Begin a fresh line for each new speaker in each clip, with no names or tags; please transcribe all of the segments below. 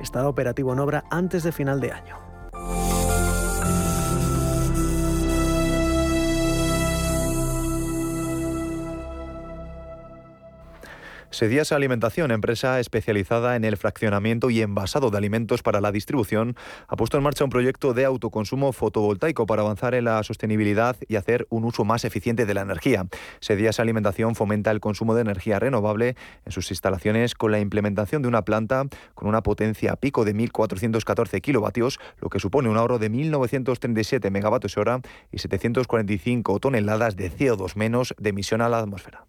estará operativo en obra antes de final de año.
Sedías Alimentación, empresa especializada en el fraccionamiento y envasado de alimentos para la distribución, ha puesto en marcha un proyecto de autoconsumo fotovoltaico para avanzar en la sostenibilidad y hacer un uso más eficiente de la energía. Sedías Alimentación fomenta el consumo de energía renovable en sus instalaciones con la implementación de una planta con una potencia pico de 1.414 kilovatios, lo que supone un ahorro de 1.937 megavatios hora y 745 toneladas de CO2 menos de emisión a la atmósfera.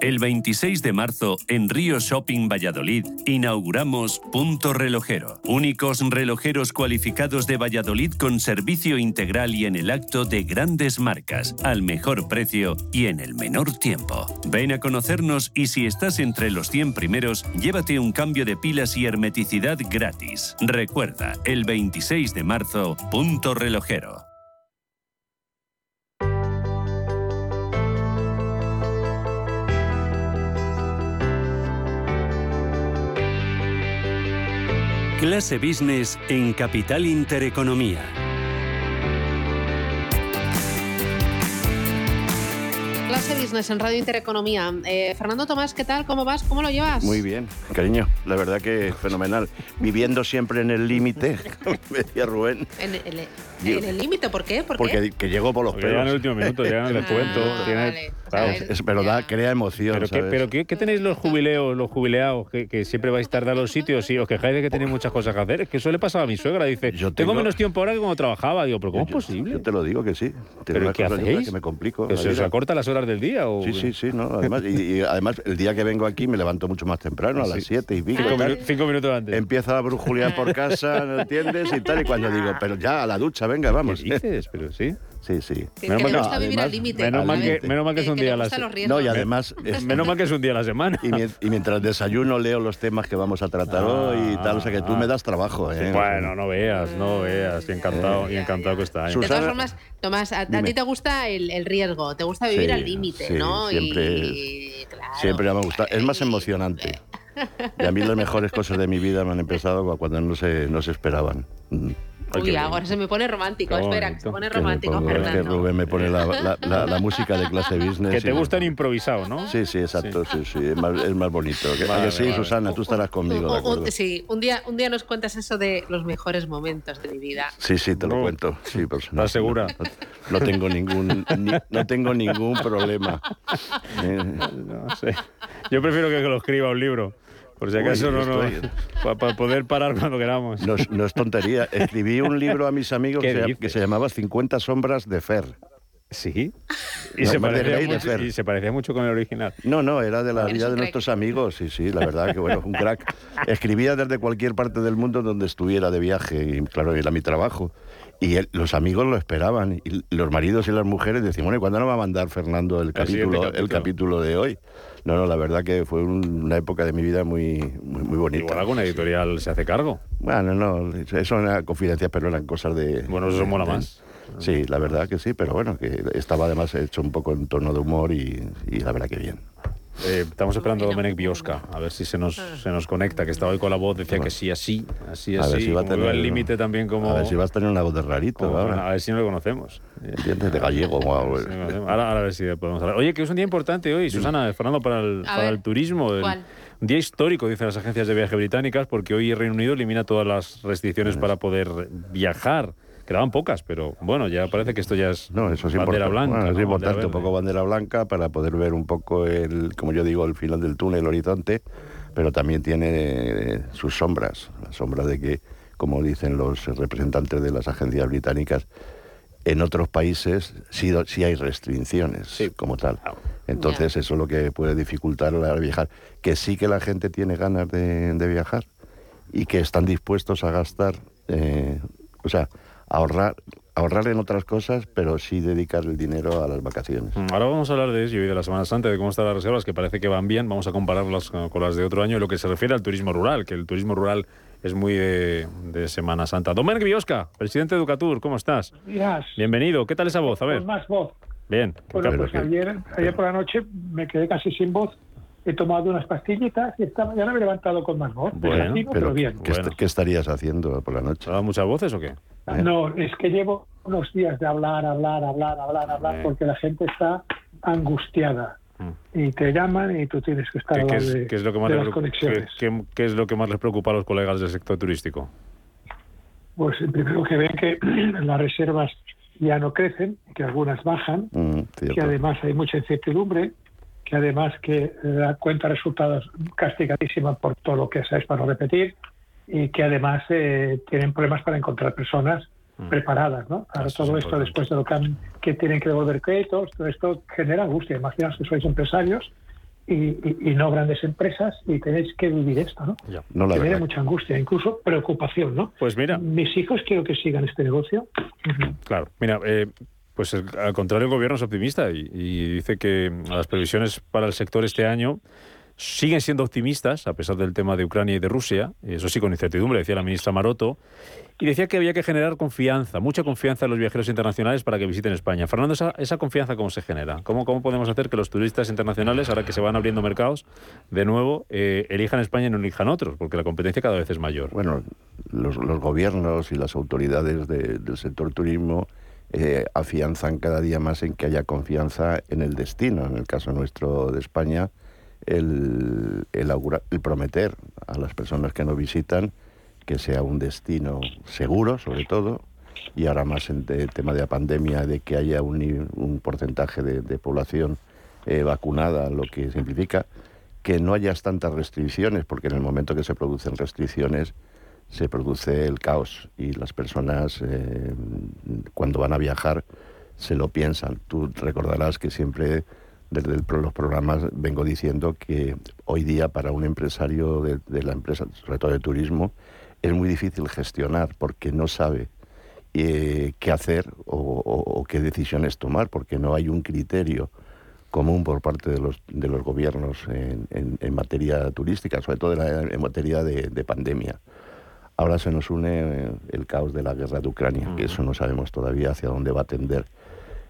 El 26 de marzo, en Río Shopping Valladolid, inauguramos Punto Relojero. Únicos relojeros cualificados de Valladolid con servicio integral y en el acto de grandes marcas, al mejor precio y en el menor tiempo. Ven a conocernos y si estás entre los 100 primeros, llévate un cambio de pilas y hermeticidad gratis. Recuerda, el 26 de marzo, Punto Relojero. Clase Business en Capital Intereconomía.
Clase Business en Radio Intereconomía. Eh, Fernando Tomás, ¿qué tal? ¿Cómo vas? ¿Cómo lo llevas?
Muy bien, cariño. La verdad que fenomenal. Viviendo siempre en el límite, como decía Rubén.
En el en el límite, ¿por qué? ¿Por
Porque
qué?
que llegó por los
Porque llegan en el
pelos.
último minuto, llegan en el
Ah,
cuento. tiene-
vale.
claro.
Es, pero da, crea emoción,
Pero, qué,
¿sabes?
pero ¿qué, qué tenéis los jubileos, los jubileados, que, que siempre vais tarde a los sitios y os quejáis de que tenéis muchas cosas que hacer? Es que eso le pasaba a mi suegra. Dice,
Yo
tengo,
tengo-
menos tiempo ahora que cuando trabajaba. Digo, ¿pero cómo es
Yo-
posible?
Yo te lo digo que sí. Tengo
¿Pero qué hacéis?
Que me complico.
¿Que
la
se os acorta las horas del día? O...
Sí, sí, sí, no, además, y, y además el día que vengo aquí me levanto mucho más temprano, a las
Sí.
7 y pico.
Cinco,
tal.
minu- cinco minutos antes.
Empieza a brujulear por casa, ¿no entiendes? Y tal, y cuando digo, pero ya, a la ducha, venga,
¿Qué
vamos.
dices? Pero sí.
Sí, sí.
Que,
Menos mal que-
gusta vivir al
además,
límite.
Menos mal, que,
Totalmente.
menos mal que es un día a la
gustan los
se-
riesgos.
No, y además... es-
Menos mal que es un día a la semana.
Y, mien- y mientras desayuno leo los temas que vamos a tratar hoy y tal, o sea que tú me das trabajo, ¿eh?
Bueno, no veas, no veas. Y encantado, y encantado que está. ¿eh?
Sus-
De todas
Susana-
formas, Tomás, a, a ti te gusta el, el riesgo, te gusta vivir
Sí,
al límite,
sí,
¿no?
siempre-
y, claro,
Siempre me ha gustado. Es más emocionante. Y a mí las mejores cosas de mi vida me han empezado cuando no se, no se esperaban.
Ay,
Uy, ahora se me pone romántico.
Qué
Espera,
bonito.
se pone
Que me
romántico,
pongo- es que. Rubén me pone la, la- la- la música de clase business.
Que te gustan improvisado, ¿no?
Sí, sí, exacto, sí, sí, es más, es más bonito.
Vale,
que sí,
vale.
Susana, tú estarás conmigo,
Un-
¿de
un-
acuerdo?
sí, un día, un día nos cuentas eso de los mejores momentos de mi vida.
Sí, sí, te lo
No.
cuento. Sí, pues,
¿Estás segura?
No, no tengo ningún, ni- no tengo ningún problema. Eh,
No sé. Yo prefiero que lo escriba un libro. Por si
Uy,
acaso no, no.
estoy-
Para poder parar cuando queramos.
No, es- no es tontería. Escribí un libro a mis amigos
¿Qué
que se,
dices?
que se llamaba 50 sombras de Fer.
Sí. Y,
No,
se parecía mucho,
Fer.
y se parecía mucho con el original.
No, no, era de la vida de
crack.
nuestros amigos, sí, sí, la verdad que bueno, un crack. Escribía desde cualquier parte del mundo donde estuviera de viaje, y claro, era mi trabajo. Y él- los amigos lo esperaban, y los maridos y las mujeres decían, bueno, ¿y cuándo nos va a mandar Fernando el capítulo, el
capítulo
de hoy? No, no, la verdad que fue un- una época de mi vida muy, muy, muy bonita.
Igual alguna editorial se hace cargo.
Bueno, no, eso eran confidencias, pero eran cosas de...
Bueno, eso
de-
mola
de-
más.
Sí, la verdad que sí, pero bueno, que estaba además hecho un poco en tono de humor y, y la verdad que bien.
Eh, estamos esperando a. Domenech Biosca, a ver si se nos, se nos conecta, que estaba hoy con la voz, decía que sí, así, así,
A ver
así.
si va a
como
tener-
al límite también como...
A ver si vas a tener una voz de rarito
como-
ahora.
a ver si no lo conocemos.
¿Entiendes? De gallego. guau,
Sí, ahora, ahora a ver si podemos hablar. Oye, que es un día importante hoy, Susana, Fernando, para el, para
ver,
el turismo. el-
¿cuál?
un día histórico, dicen las agencias de viaje británicas, porque hoy el Reino Unido elimina todas las restricciones para poder viajar. Quedaban pocas, pero bueno, ya parece que esto ya es
No, eso es
bandera
importante.
blanca.
Bueno, es
¿no?
importante,
Bandera
un poco bandera blanca para poder ver un poco el, como yo digo, el final del túnel, el horizonte, pero también tiene eh, sus sombras, la sombra de que, como dicen los representantes de las agencias británicas, En otros países sí, hay restricciones como tal. Entonces eso es lo que puede dificultar de viajar. Que sí que la gente tiene ganas de, de viajar y que están dispuestos a gastar, eh, o sea, ahorrar, ahorrar en otras cosas, pero sí dedicar el dinero a las vacaciones.
Mm, Ahora vamos a hablar de ello y de la Semana Santa, de cómo están las reservas, que parece que van bien. Vamos a compararlas con, con las de otro año. En lo que se refiere al turismo rural, que el turismo rural es muy de, de Semana Santa. Domènec Biosca, presidente de Educatur, ¿cómo estás?
Días.
Bienvenido. ¿Qué tal esa voz? A ver.
Con más voz.
Bien.
Bueno, pues ayer, ayer por la noche me quedé casi sin voz. He tomado unas pastillitas y esta mañana me he levantado con más voz.
Bueno,
Desactivo, pero,
Pero,
bien.
¿qué, est-
Bueno.
qué estarías haciendo por la noche?
¿Ha dado muchas voces o qué?
¿Eh?
No, es que llevo unos días de hablar, hablar, hablar, hablar, hablar, porque la gente está angustiada.
Mm.
Y te llaman y tú tienes que estar
¿Qué,
al
qué
lado
es,
de,
qué es lo que más
de las
preocupa-
conexiones.
qué- qué- qué es lo que más les preocupa a los colegas del sector turístico?
Pues primero que ven que las reservas ya no crecen, que algunas bajan,
Mm,
que además hay mucha incertidumbre, que además que la cuenta de resultados castigadísima por todo lo que sabes para no repetir y que además eh, tienen problemas para encontrar personas preparadas, ¿no? Ahora
Eso es
todo esto
importante.
después de lo que, han- que tienen que devolver créditos, todo esto genera angustia. Imaginaos que sois empresarios y, y- y no grandes empresas y tenéis que vivir esto, ¿no?
Ya.
No, la
Genera
verdad.
mucha angustia, incluso preocupación, ¿no?
Pues mira,
Mis hijos quiero que sigan este negocio.
Claro, mira, eh, pues el- al contrario el gobierno es optimista y, y dice que mm, las previsiones para el sector este año siguen siendo optimistas a pesar del tema de Ucrania y de Rusia, eso sí con incertidumbre, decía la ministra Maroto, y decía que había que generar confianza, mucha confianza en los viajeros internacionales para que visiten España. Fernando, esa, esa confianza cómo se genera? ¿Cómo, ¿Cómo podemos hacer que los turistas internacionales, ahora que se van abriendo mercados, de nuevo eh, elijan España y no elijan otros? Porque la competencia cada vez es mayor.
Bueno, los, los gobiernos y las autoridades de- del sector turismo eh, afianzan cada día más en que haya confianza en el destino. En el caso nuestro de España, el, el, el prometer a las personas que nos visitan que sea un destino seguro, sobre todo, y ahora más en el tema de la pandemia, de que haya un, porcentaje de, población eh, vacunada, lo que significa que no haya tantas restricciones, porque en el momento que se producen restricciones se produce el caos y las personas eh, cuando van a viajar se lo piensan. Tú recordarás que siempre desde el los programas vengo diciendo que hoy día para un empresario de, la empresa, sobre todo de turismo, es muy difícil gestionar porque no sabe eh, qué hacer o, qué decisiones tomar, porque no hay un criterio común por parte de los, de los gobiernos en, en- en materia turística, sobre todo en, la- en materia de pandemia. Ahora se nos une eh, el caos de la guerra de Ucrania, que eso no sabemos todavía hacia dónde va a tender.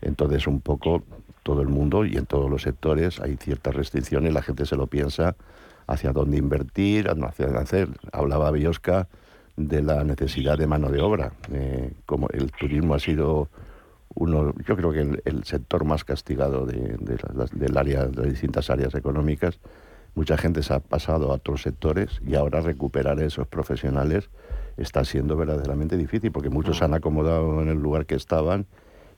Entonces, un poco todo el mundo y en todos los sectores hay ciertas restricciones, la gente se lo piensa hacia dónde invertir, hacia dónde hacer. Hablaba Biosca de la necesidad de mano de obra. eh, como el turismo ha sido uno, yo creo que el, el sector más castigado de, de las- del área, de las distintas áreas económicas. Mucha gente se ha pasado a otros sectores y ahora recuperar a esos profesionales está siendo verdaderamente difícil porque muchos se han acomodado en el lugar que estaban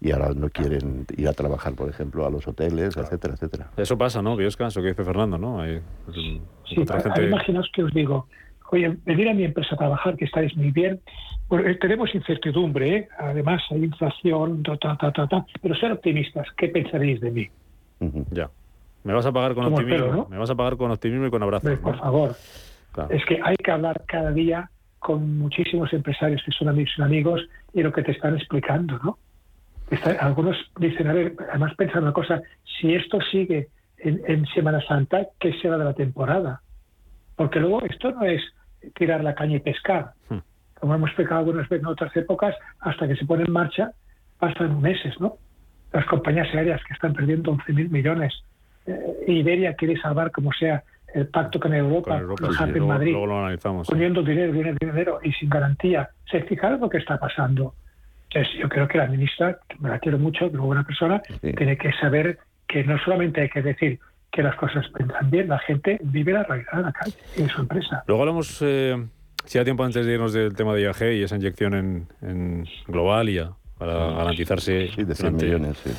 y ahora no quieren ir a trabajar, por ejemplo, a los hoteles, etcétera, etcétera.
Eso pasa, ¿no? Biosca, eso que dice Fernando, ¿no? Hay,
Sí,
gente-
imaginaos que os digo, oye, venir a mi empresa a trabajar, que estáis muy bien. Bueno, eh, tenemos incertidumbre, ¿eh? además hay inflación, ta, ta, ta, ta, ta, pero ser optimistas, ¿qué pensaréis de mí?
Ya. Me vas a pagar con optimismo. Me vas a pagar con optimismo y con abrazos.
Por
¿no?
favor,
Claro.
es que hay que hablar cada día con muchísimos empresarios que son amigos y amigos y lo que te están explicando, ¿no? Algunos dicen, a ver, además pensan una cosa, si esto sigue en, en Semana Santa, ¿qué será de la temporada? Porque luego esto no es tirar la caña y pescar.
Hmm.
Como hemos explicado algunas veces en otras épocas, hasta que se pone en marcha pasan meses, ¿no? Las compañías aéreas que están perdiendo 11.000 millones. Eh, Iberia quiere salvar como sea el pacto con Europa,
Con Europa, sí,
en
luego,
Madrid
luego lo analizamos. sí.
poniendo dinero, dinero, dinero y sin garantía. ¿Se fijaron lo que está pasando? Entonces, yo creo que la ministra, me la quiero mucho, es una buena persona,
Sí.
tiene que saber que no solamente hay que decir que las cosas pensan bien, la gente vive la realidad en la calle y en su empresa.
Luego hablamos, eh, si da tiempo antes de irnos del tema de IAG y esa inyección en, en global y a, para garantizarse
Sí, de 100
durante,
millones, sí.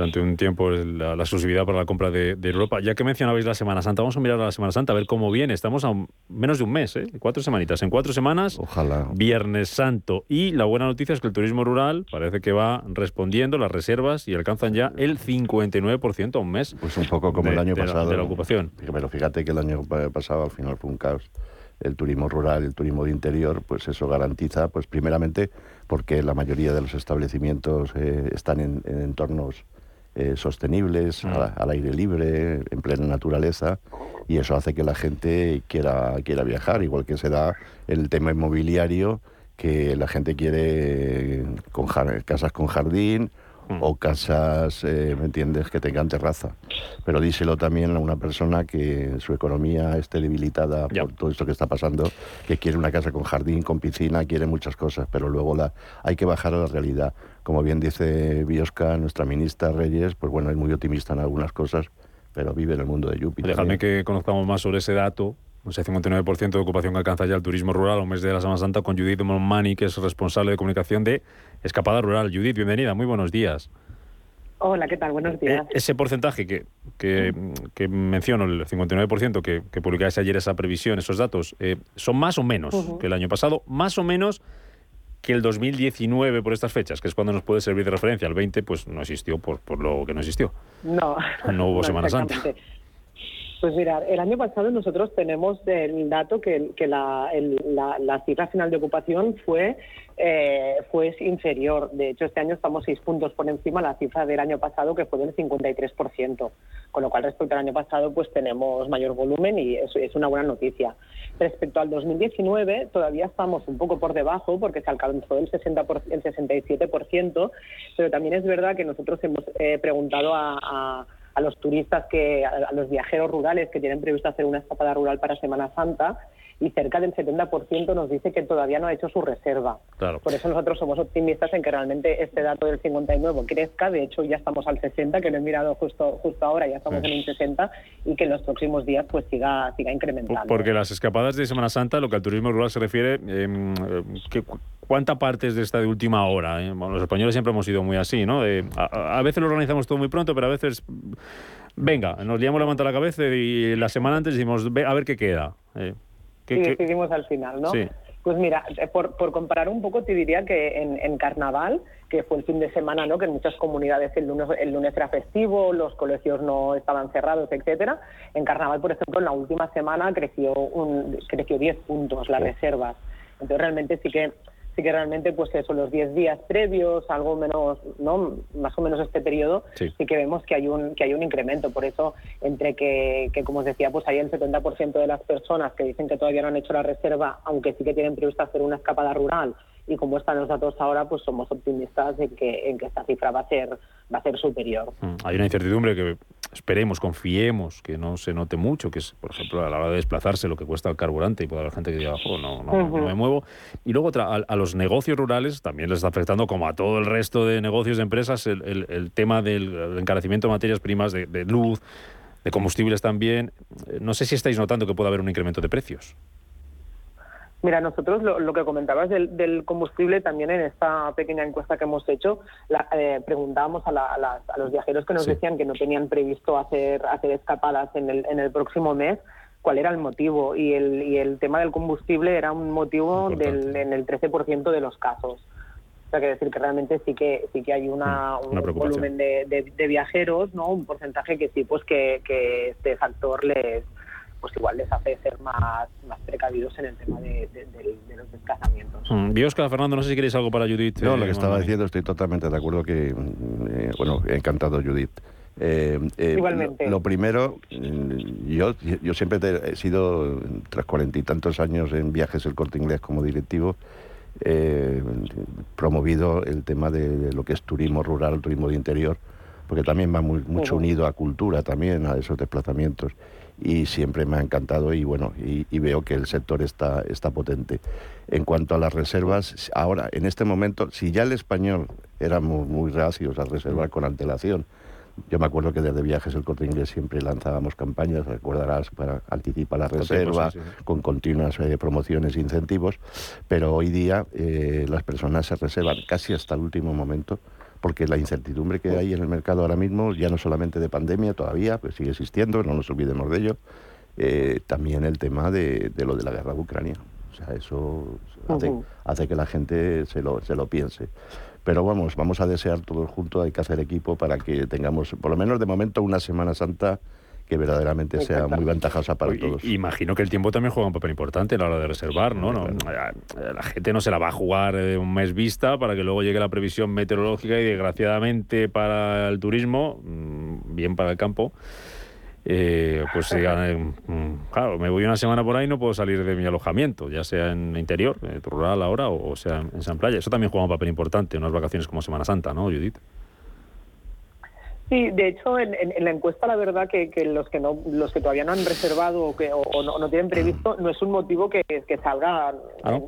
Durante un tiempo la, la exclusividad para la compra de, de Europa. Ya que mencionabais la Semana Santa, vamos a mirar a la Semana Santa, a ver cómo viene. Estamos a menos de un mes, ¿eh? cuatro semanitas. En cuatro semanas,
Ojalá.
Viernes Santo. Y la buena noticia es que el turismo rural parece que va respondiendo las reservas y alcanzan ya el 59% a un mes.
Pues un poco como
de-
el año
de la-
pasado.
de la ocupación.
Pero fíjate que el año pa- pasado al final fue un caos. El turismo rural, el turismo de interior, pues eso garantiza, pues primeramente porque la mayoría de los establecimientos eh, están en, en entornos eh, sostenibles,
Mm.
a- al aire libre, en plena naturaleza, y eso hace que la gente quiera, quiera viajar, igual que se da el tema inmobiliario, que la gente quiere con casas con jardín
Mm.
o casas, eh, ¿me entiendes?, que tengan terraza. Pero díselo también a una persona que su economía esté debilitada por todo esto que está pasando, que quiere una casa con jardín, con piscina, quiere muchas cosas, pero luego la, hay que bajar a la realidad. Como bien dice Biosca, nuestra ministra Reyes, pues bueno, es muy optimista en algunas cosas, pero vive en el mundo de.
Dejadme
también.
que conozcamos más sobre ese dato. Ese 59% de ocupación que alcanza ya el turismo rural a un mes de la Semana Santa con Judith Monmani, que es responsable de comunicación de Escapada Rural. Judith, bienvenida, muy buenos días.
Hola, ¿qué tal? Buenos
Eh,
días.
ese porcentaje que, que, que menciono, el 59% que, que publicáis ayer esa previsión, esos datos, eh, ¿son más o menos que el año pasado? Más o menos que el 2019 por estas fechas, que es cuando nos puede servir de referencia. El 20 pues no existió por, por lo que no existió.
No,
No hubo Semana Santa.
Pues mira, el año pasado nosotros tenemos el dato que, que la, el- la- la cifra final de ocupación fue, eh, fue inferior. De hecho, este año estamos seis puntos por encima de la cifra del año pasado, que fue del 53%. Con lo cual, respecto al año pasado, pues tenemos mayor volumen y eso es una buena noticia. Respecto al 2019, todavía estamos un poco por debajo porque se alcanzó el, 60 por- el 67%, pero también es verdad que nosotros hemos eh, preguntado a, a- a los turistas, que a, los viajeros rurales que tienen previsto hacer una escapada rural para Semana Santa y cerca del 70% nos dice que todavía no ha hecho su reserva.
Claro.
Por eso nosotros somos optimistas en que realmente este dato del 59 crezca. De hecho, ya estamos al 60, que lo he mirado justo justo ahora, ya estamos
Sí.
en un 60 y que en los próximos días pues siga siga incrementando.
Porque las escapadas de Semana Santa, lo que al turismo rural se refiere, eh, ¿qué- cu- ¿cuánta parte es de esta de última hora? eh? Bueno, los españoles siempre hemos sido muy así, ¿no? De- a, a veces lo organizamos todo muy pronto, pero a veces, venga, nos liamos la manta a la cabeza y la semana antes decimos, "Ve, a ver qué queda. eh. ¿Qué-
y
qué-
decidimos al final, ¿no?
Sí.
Pues mira, eh, por, por comparar un poco, te diría que en, en Carnaval, que fue el fin de semana, ¿no? Que en muchas comunidades el lunes, el lunes era festivo, los colegios no estaban cerrados, etcétera. En Carnaval, por ejemplo, en la última semana creció un, creció 10 puntos las reservas. Entonces realmente sí que sí que realmente pues eso los 10 días previos algo menos no más o menos este periodo
Sí.
sí que vemos que hay un que hay un incremento. Por eso entre que, que como os decía pues hay el 70% de las personas que dicen que todavía no han hecho la reserva aunque sí que tienen previsto hacer una escapada rural y como están los datos ahora pues somos optimistas en que en que esta cifra va a ser va a ser superior.
Mm, Hay una incertidumbre que esperemos, confiemos, que no se note mucho, que es, por ejemplo, a la hora de desplazarse lo que cuesta el carburante y puede haber gente que diga, "Jo, no, no, no me muevo. Y luego otra, a, a los negocios rurales también les está afectando, como a todo el resto de negocios de empresas, el, el- el tema del encarecimiento de materias primas, de, de luz, de combustibles también. No sé si estáis notando que puede haber un incremento de precios.
Mira, nosotros lo, lo que comentabas del, del combustible, también en esta pequeña encuesta que hemos hecho, la- eh, preguntábamos a, la- a las- a los viajeros que nos
Sí.
decían que no tenían previsto hacer, hacer escapadas en el, en el próximo mes, cuál era el motivo. Y el, y el tema del combustible era un motivo del, en el 13% de los casos. O sea, que decir que realmente sí que sí que hay una,
Mm, una
un volumen de, de- de viajeros, ¿no? Un porcentaje que sí, pues que, que este factor les pues igual les hace ser más, más precavidos en el tema de, de- de- de los desplazamientos.
Mm, Biosca, Fernando, no sé si queréis algo para Judith.
No,
eh,
lo que estaba diciendo estoy totalmente de acuerdo que, mm, eh, bueno, encantado Judith. Eh, eh,
Igualmente.
Lo, lo primero, mm, yo, yo siempre te- he sido, tras cuarenta y tantos años en viajes el corte inglés como directivo, eh, promovido el tema de, de lo que es turismo rural, turismo de interior, porque también va muy- mucho unido a cultura también, a esos desplazamientos. Y siempre me ha encantado y bueno, y, y veo que el sector está, está potente. En cuanto a las reservas, ahora, en este momento, si ya el español éramos muy reacios a reservar con antelación, yo me acuerdo que desde Viajes el Corte Inglés siempre lanzábamos campañas, recordarás, para anticipar la reserva, con continuas eh, promociones e incentivos, pero hoy día eh, las personas se reservan casi hasta el último momento porque la incertidumbre que hay en el mercado ahora mismo, ya no solamente de pandemia todavía, pues sigue existiendo, no nos olvidemos de ello, eh, también el tema de, lo de la guerra de Ucrania. O sea, eso hace, hace que la gente se lo, se lo piense. Pero vamos, vamos a desear todos juntos, hay que hacer equipo para que tengamos, por lo menos de momento, una Semana Santa que verdaderamente sea muy ventajosa para todos.
Imagino que el tiempo también juega un papel importante a la hora de reservar, ¿no? ¿no? La gente no se la va a jugar un mes vista para que luego llegue la previsión meteorológica y desgraciadamente para el turismo, mm, bien para el campo, eh, pues mm, claro, me voy una semana por ahí y no puedo salir de mi alojamiento, ya sea en interior, en rural ahora, o, sea en San Playa. Eso también juega un papel importante en unas vacaciones como Semana Santa, ¿no, Judith?
Sí, de hecho, en, la encuesta la verdad que, los que no, los que todavía no han reservado o, que, o, no, tienen previsto, no es un motivo que, que salga ah,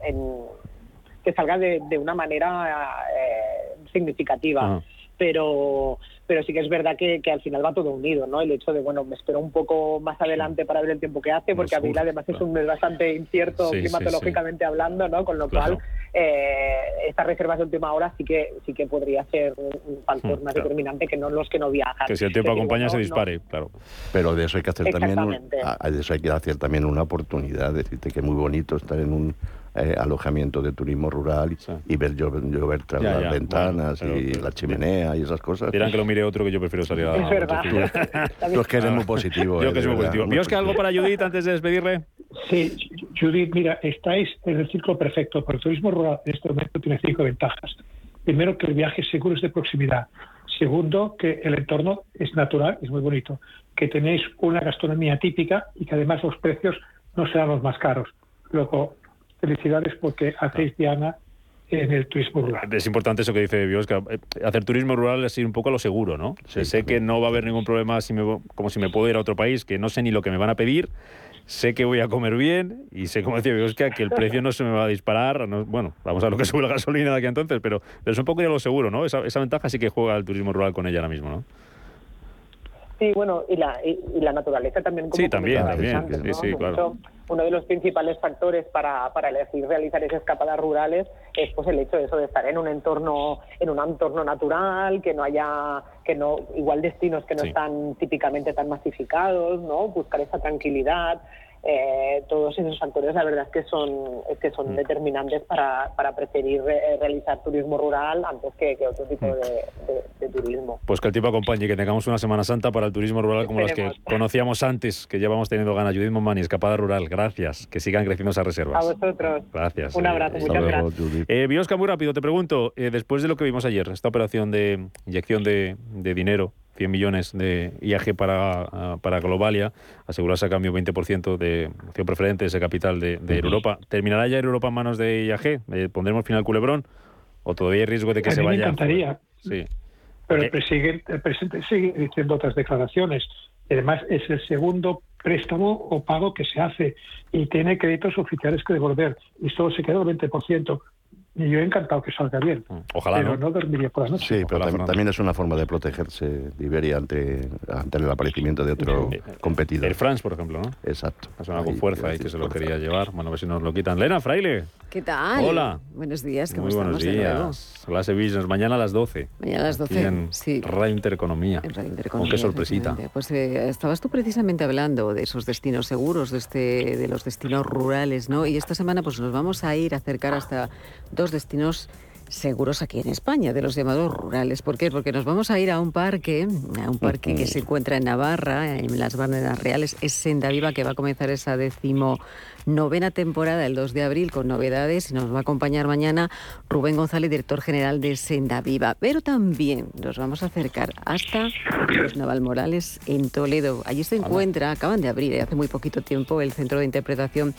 que salga de, una manera eh, significativa. Ah. Pero pero sí que es verdad que, al final va todo unido, ¿no? El hecho de, bueno, me espero un poco más adelante para ver el tiempo que hace, porque abril además es un mes bastante incierto climatológicamente hablando, ¿no? Con lo cual, eh, estas reservas de última hora sí que sí que podría ser un factor hmm, más determinante que no los que no viajan.
Que si el tiempo acompaña se dispare, claro.
Pero de eso hay que hacer también, de eso hay que hacer también una oportunidad, decirte que es muy bonito estar en un eh, alojamiento de turismo rural y, ver llover, tras las ventanas y la chimenea y esas cosas.
Dirán que lo mire otro que yo prefiero salir a
Es verdad.
Tú, es que eres muy positivo.
Yo eh, que soy muy positivo. ¿Vio que algo para Judith antes de despedirle?
Sí, Judith, mira, estáis en el ciclo perfecto, porque el turismo rural en este momento tiene cinco ventajas. Primero, que el viaje seguro es de proximidad. Segundo, que el entorno es natural, es muy bonito. Que tenéis una gastronomía típica y que además los precios no serán los más caros. Luego, felicidades porque hacéis diana en el turismo rural.
Es importante eso que dice Biosca. Eh, hacer turismo rural es ir un poco a lo seguro, ¿no? sé que no va a haber ningún problema si me, como si me puedo ir a otro país, que no sé ni lo que me van a pedir, sé que voy a comer bien y sé, como decía Biosca, que el precio no se me va a disparar. bueno, vamos a ver lo que sube la gasolina de aquí entonces, pero, pero es un poco ir a lo seguro, ¿no? Esa, esa ventaja sí que juega el turismo rural con ella ahora mismo, ¿no?
Sí, bueno, y la, y, la naturaleza también.
Como sí, también, también. sí, sí, claro.
Uno de los principales factores para, para elegir realizar esas escapadas rurales es pues el hecho de eso de estar en un entorno en un entorno natural, que no haya que no igual destinos que no están típicamente tan masificados, ¿no? Buscar esa tranquilidad, eh, todos esos factores la verdad es que son es que son mm. determinantes para, para preferir realizar turismo rural antes que, otro tipo mm. de, turismo.
Pues que el tiempo acompañe y que tengamos una Semana Santa para el turismo rural como las que conocíamos antes, que llevamos teniendo ganas. Judith Momani, Escapada Rural, gracias. Que sigan creciendo esas reservas.
A vosotros.
Gracias.
Un abrazo, muchas gracias.
Eh, Biosca, muy rápido, te pregunto, eh, después de lo que vimos ayer, esta operación de inyección de, de dinero 100 millones de IAG para, ah, para Globalia, asegurarse a cambio 20% de acción preferente, ese capital de, Europa. ¿Terminará ya Europa en manos de IAG? ¿Pondremos final culebrón? ¿O todavía hay riesgo de que se vaya?
Me encantaría. Sí. Pero el presidente, el presidente sigue diciendo otras declaraciones. Además, es el segundo préstamo o pago que se hace y tiene créditos oficiales que devolver. Y solo se queda el 20%. Y yo he encantado que salga bien. Mm,
ojalá.
Pero no, dormiría por la noche.
Sí, pero también, es una forma de protegerse de Iberia ante, ante el aparecimiento de otro competidor.
El France, por ejemplo, ¿no?
Exacto.
Es una con fuerza y que se lo quería llevar. Bueno, a ver si nos lo quitan. Lena, Fraile.
¿Qué tal?
Hola.
Buenos días, ¿cómo
Muy buenos días. Clase Business, mañana a las 12.
Mañana a las 12,
en
sí.
Radio Intereconomía.
En Radio Intereconomía. qué
sorpresita.
Pues eh, estabas tú precisamente hablando de esos destinos seguros, de, este, de los destinos rurales, ¿no? Y esta semana pues nos vamos a ir a acercar hasta destinos seguros aquí en España, de los llamados rurales. ¿Por qué? Porque nos vamos a ir a un parque, a un parque que se encuentra en Navarra, en las Barneras Reales, es Senda Viva, que va a comenzar esa décimo novena temporada el 2 de abril con novedades y nos va a acompañar mañana Rubén González, director general de Senda Viva. Pero también nos vamos a acercar hasta los Naval Morales en Toledo. Allí se encuentra, acaban de abrir eh, hace muy poquito tiempo el centro de interpretación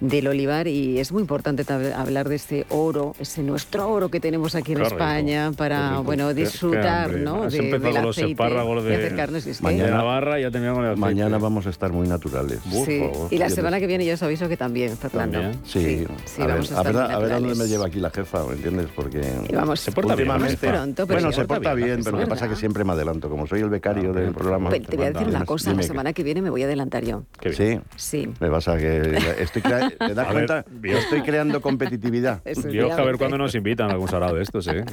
del olivar y es muy importante hablar de ese oro, ese nuestro oro que tenemos aquí en España para,
rico,
bueno, disfrutar. ¿no?
Has
de-
empezado
del
con los
aceite,
espárragos de-
acercarnos, es que-
De
Mañana-
Navarra ya terminamos con el aceite.
Mañana vamos a estar muy naturales.
Por
Sí,
favor.
y la semana que viene ya os aviso que también, Fernando.
También.
Sí,
sí,
a, ver,
vamos a
a, ver,
estar
a ver a dónde me lleva aquí la jefa, ¿me entiendes? Porque
Y vamos,
Se porta bien,
últimamente-
jefa.
pronto, pero
bueno, se porta bien, pero lo que pasa es que siempre me adelanto. Como soy el becario del programa.
Te voy a decir una cosa, la semana que viene me voy a adelantar yo.
Qué bien.
Sí,
Sí.
me pasa que estoy crea- ¿Te das
A ver,
cuenta?
bien.
Estoy creando competitividad.
Dios, que a ver cuándo nos invitan a algún de estos, ¿eh?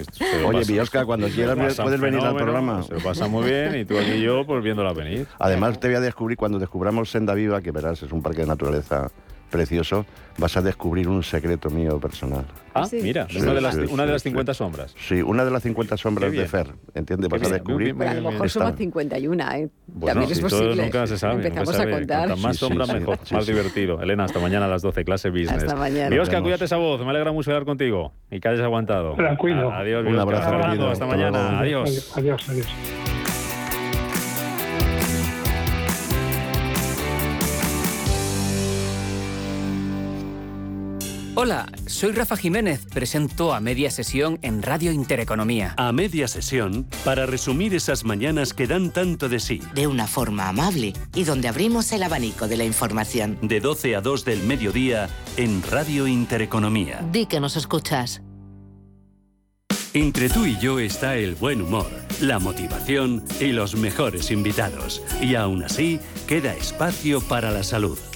Oye, Biosca, cuando quieras puedes venir al programa.
Se lo pasa muy bien y tú aquí y yo, pues viéndola venir.
Además, te voy a descubrir, cuando descubramos Senda Viva, que verás, es un parque de naturaleza precioso, vas a descubrir un secreto mío personal.
Ah,
Sí.
mira,
Sí,
una de las,
sí,
una de las
sí.
50 sombras.
Sí, una de las 50 sombras
bien.
de Fer, ¿entiendes? Vas a
bien,
descubrir.
muy
Pero a lo
bien,
mejor
Está-
somos 51, ¿eh?
Bueno,
También es posible.
nunca se sabe. nunca
Empezamos
se
a
sabe.
contar.
Cuanta más
Sí, sí,
sombra,
sí.
mejor.
Sí,
más
sí.
divertido. Elena, hasta mañana a las 12, clase business.
Hasta mañana.
Biosca, cuídate esa voz. Me alegra mucho hablar contigo y que hayas aguantado.
Tranquilo.
A- Adiós,
Un abrazo,
hasta mañana. Adiós.
Adiós, adiós.
Hola, soy Rafa Jiménez, presento a media sesión en Radio Intereconomía.
A media sesión, para resumir esas mañanas que dan tanto de sí.
de una forma amable y donde abrimos el abanico de la información.
De 12 a 2 del mediodía en Radio Intereconomía.
Di que nos escuchas.
Entre tú y yo está el buen humor, la motivación y los mejores invitados. Y aún así, queda espacio para la salud.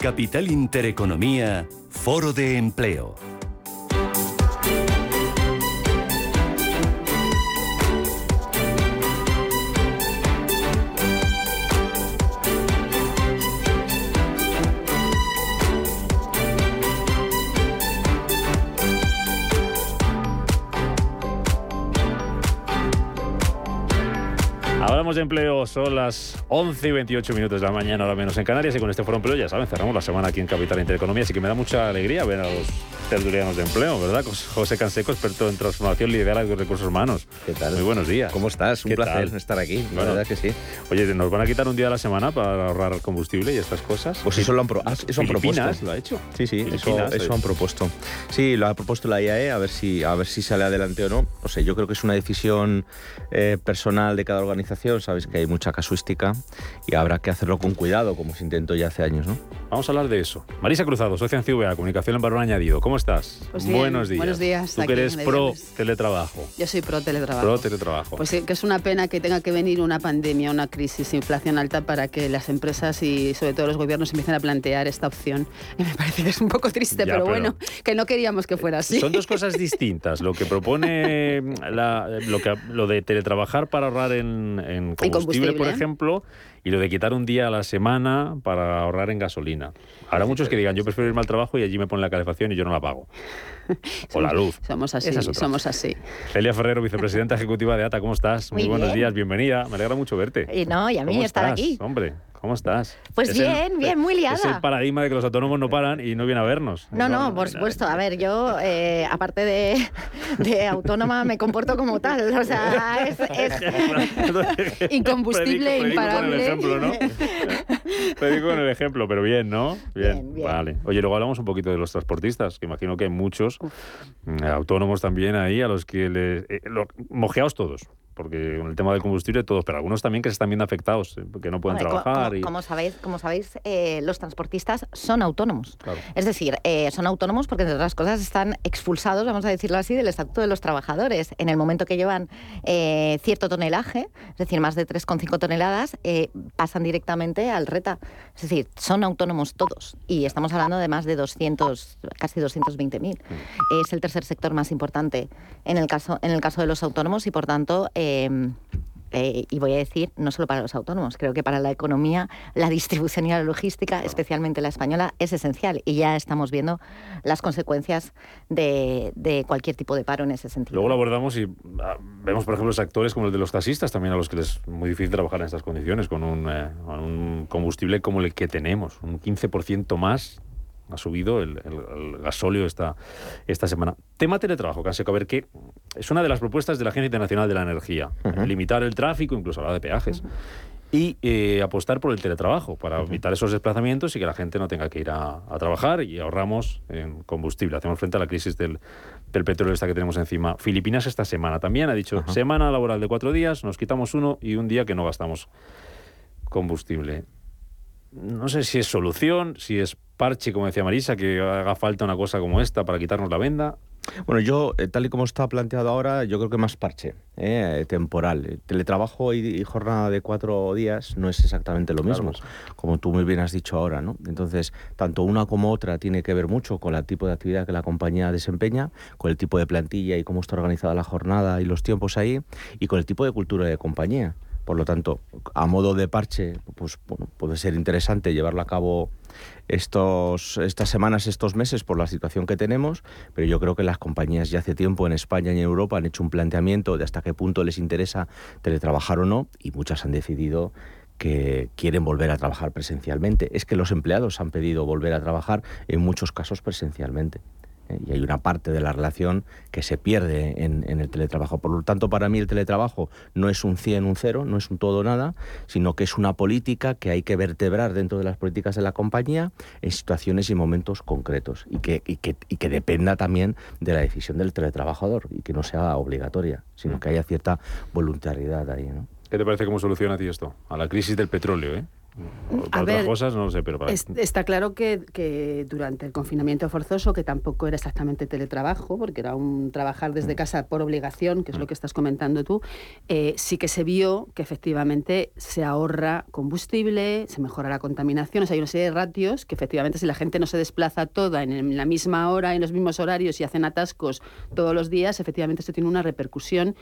Capital Intereconomía, Foro de Empleo.
De empleo, son las 11 y 28 minutos de la mañana, ahora menos en Canarias, y con este foro empleo, ya saben, cerramos la semana aquí en Capital Intereconomía, así que me da mucha alegría ver a los tertulianos de empleo, ¿verdad? José Canseco, experto en transformación, liderazgo y recursos humanos.
¿Qué tal?
Muy buenos días.
¿Cómo estás? Un
¿Qué
placer
tal?
estar aquí, la verdad que sí.
Oye, ¿nos van a quitar un día a la semana para ahorrar combustible y estas cosas?
Pues eso lo han, pro- ah, eso han propuesto.
lo ha hecho.
Sí, sí, eso,
eh.
han propuesto. Sí, lo ha propuesto la IAE, a ver si, a ver si sale adelante o no. No sé, yo creo que es una decisión eh, personal de cada organización. Sabéis que hay mucha casuística y habrá que hacerlo con cuidado, como se intentó ya hace años, ¿no?
Vamos a hablar de eso. Marisa Cruzado, socia en CVA, Comunicación en Valor Añadido. ¿Cómo estás?
Pues bien,
buenos días.
buenos días,
Tú que eres pro teletrabajo.
Yo soy pro teletrabajo.
Pro teletrabajo.
Pues que es una pena que tenga que venir una pandemia, una crisis, inflación alta para que las empresas y sobre todo los gobiernos empiecen a plantear esta opción. Y me parece que es un poco triste,
Ya,
pero,
pero-
bueno, que no queríamos que fuera así.
Son dos cosas distintas. Lo que propone la- lo, que, lo de teletrabajar para ahorrar en, en combustible,
combustible,
por ejemplo, y lo de quitar un día a la semana para ahorrar en gasolina. Habrá muchos que digan, yo prefiero irme al trabajo y allí me ponen la calefacción y yo no la pago. O la luz.
Somos así,
es
somos así.
Celia Ferrero, vicepresidenta ejecutiva de ATA, ¿cómo estás?
Muy
buenos
bien.
días, bienvenida. Me alegra mucho verte.
Y no, y a mí
¿Cómo
estar
estás,
aquí.
Hombre, ¿cómo estás?
Pues
Es el-
bien, bien, muy liada.
Es el paradigma de que los autónomos no paran y no vienen a vernos.
No, no, por supuesto. A ver, yo, eh, aparte de, de autónoma, me comporto como tal. O sea, es, es-
Incombustible,
Predico- predico con el
imparable.
ejemplo, ¿no? Predico con el ejemplo, pero bien, ¿no? Bien, vale. Oye, luego hablamos un poquito de los transportistas, que imagino que hay muchos mm, autónomos también ahí a los que les... eh, mojeados todos, porque con el tema del combustible todos, pero algunos también que se están viendo afectados, eh, porque no pueden trabajar.
como,
y...
como sabéis, como sabéis eh, los transportistas son autónomos.
Claro.
Es decir, eh, son autónomos porque, entre otras cosas, están expulsados, vamos a decirlo así, del Estatuto de los Trabajadores. En el momento que llevan eh, cierto tonelaje, es decir, más de 3,5 toneladas, pasan directamente al RETA. Es decir, son autónomos todos. Y estamos hablando de más de 200, casi 220.000. Es el tercer sector más importante en el caso, en el caso de los autónomos y, por tanto, eh, eh, y voy a decir, no solo para los autónomos, creo que para la economía, la distribución y la logística, especialmente la española, es esencial. Y ya estamos viendo las consecuencias de, cualquier tipo de paro en ese sentido.
Luego lo abordamos y ah, vemos, por ejemplo, sectores como el de los taxistas, también a los que les es muy difícil trabajar en estas condiciones, con un, eh, un combustible como el que tenemos, un 15% más ha subido el, gasóleo esta, esta semana. Tema teletrabajo, Canseco, a ver qué es una de las propuestas de la Agencia Internacional de la Energía. Limitar el tráfico, incluso hablar de peajes. Y eh, apostar por el teletrabajo para evitar esos desplazamientos y que la gente no tenga que ir a, trabajar y ahorramos en combustible. Hacemos frente a la crisis del, del petróleo esta que tenemos encima. Filipinas esta semana también ha dicho semana laboral de cuatro días, nos quitamos uno y un día que no gastamos combustible. No sé si es solución, si es parche, como decía Marisa, que haga falta una cosa como esta para quitarnos la venda?
Bueno, yo, eh, tal y como está planteado ahora, yo creo que más parche, eh, temporal. teletrabajo y, jornada de cuatro días no es exactamente lo mismo, como tú muy bien has dicho ahora, ¿no? Entonces, tanto una como otra tiene que ver mucho con el tipo de actividad que la compañía desempeña, con el tipo de plantilla y cómo está organizada la jornada y los tiempos ahí, y con el tipo de cultura de compañía. Por lo tanto, a modo de parche, pues puede ser interesante llevarlo a cabo estos, estas semanas, estos meses, por la situación que tenemos, pero yo creo que las compañías ya hace tiempo en España y en Europa han hecho un planteamiento de hasta qué punto les interesa teletrabajar o no, y muchas han decidido que quieren volver a trabajar presencialmente. Es que los empleados han pedido volver a trabajar en muchos casos presencialmente. Y hay una parte de la relación que se pierde en, el teletrabajo. Por lo tanto, para mí el teletrabajo no es un 100, un cero, no es un todo nada, sino que es una política que hay que vertebrar dentro de las políticas de la compañía en situaciones y momentos concretos y que, y que, y que dependa también de la decisión del teletrabajador y que no sea obligatoria, sino mm. que haya cierta voluntariedad ahí. ¿no?
¿Qué te parece cómo soluciona a ti esto? A la crisis del petróleo, ¿eh? A otras cosas no lo sé, pero
Está claro que, durante el confinamiento forzoso, que tampoco era exactamente teletrabajo, porque era un trabajar desde mm. casa por obligación, que es lo mm. que estás comentando tú, eh, sí que se vio que efectivamente se ahorra combustible, se mejora la contaminación, o sea, hay una serie de ratios que efectivamente si la gente no se desplaza toda en la misma hora, en los mismos horarios y hacen atascos todos los días, efectivamente esto tiene una repercusión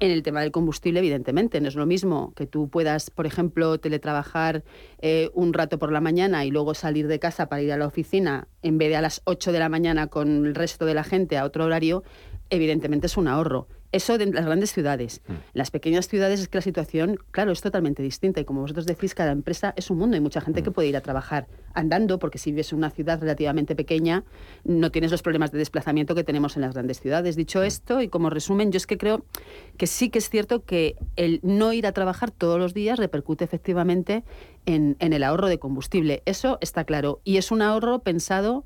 en el tema del combustible, evidentemente, no es lo mismo que tú puedas, por ejemplo, teletrabajar eh, un rato por la mañana y luego salir de casa para ir a la oficina en vez de a las 8 de la mañana con el resto de la gente a otro horario, evidentemente es un ahorro. Eso en las grandes ciudades. En mm. las pequeñas ciudades es que la situación, claro, es totalmente distinta. Y como vosotros decís, cada empresa es un mundo. Hay mucha gente que mm. puede ir a trabajar andando, porque si vives en una ciudad relativamente pequeña, no tienes los problemas de desplazamiento que tenemos en las grandes ciudades. Dicho mm. esto, y como resumen, yo es que creo que sí que es cierto que el no ir a trabajar todos los días repercute efectivamente en, en el ahorro de combustible. Eso está claro. Y es un ahorro pensado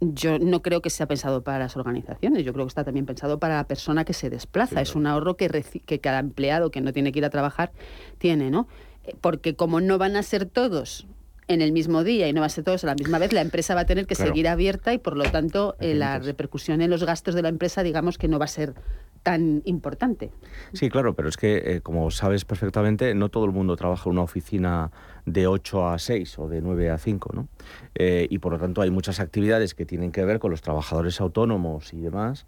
yo no creo que sea pensado para las organizaciones, yo creo que está también pensado para la persona que se desplaza. Es un ahorro que, que cada empleado que no tiene que ir a trabajar tiene, ¿no? Eh, porque como no van a ser todos en el mismo día y no va a ser todos a la misma vez, la empresa va a tener que seguir abierta y por lo tanto eh, la repercusión en los gastos de la empresa, digamos que no va a ser tan importante.
Sí, claro, pero es que, eh, como sabes perfectamente, no todo el mundo trabaja en una oficina de 8 a 6 o de 9 a 5, ¿no? Eh, y por lo tanto hay muchas actividades que tienen que ver con los trabajadores autónomos y demás,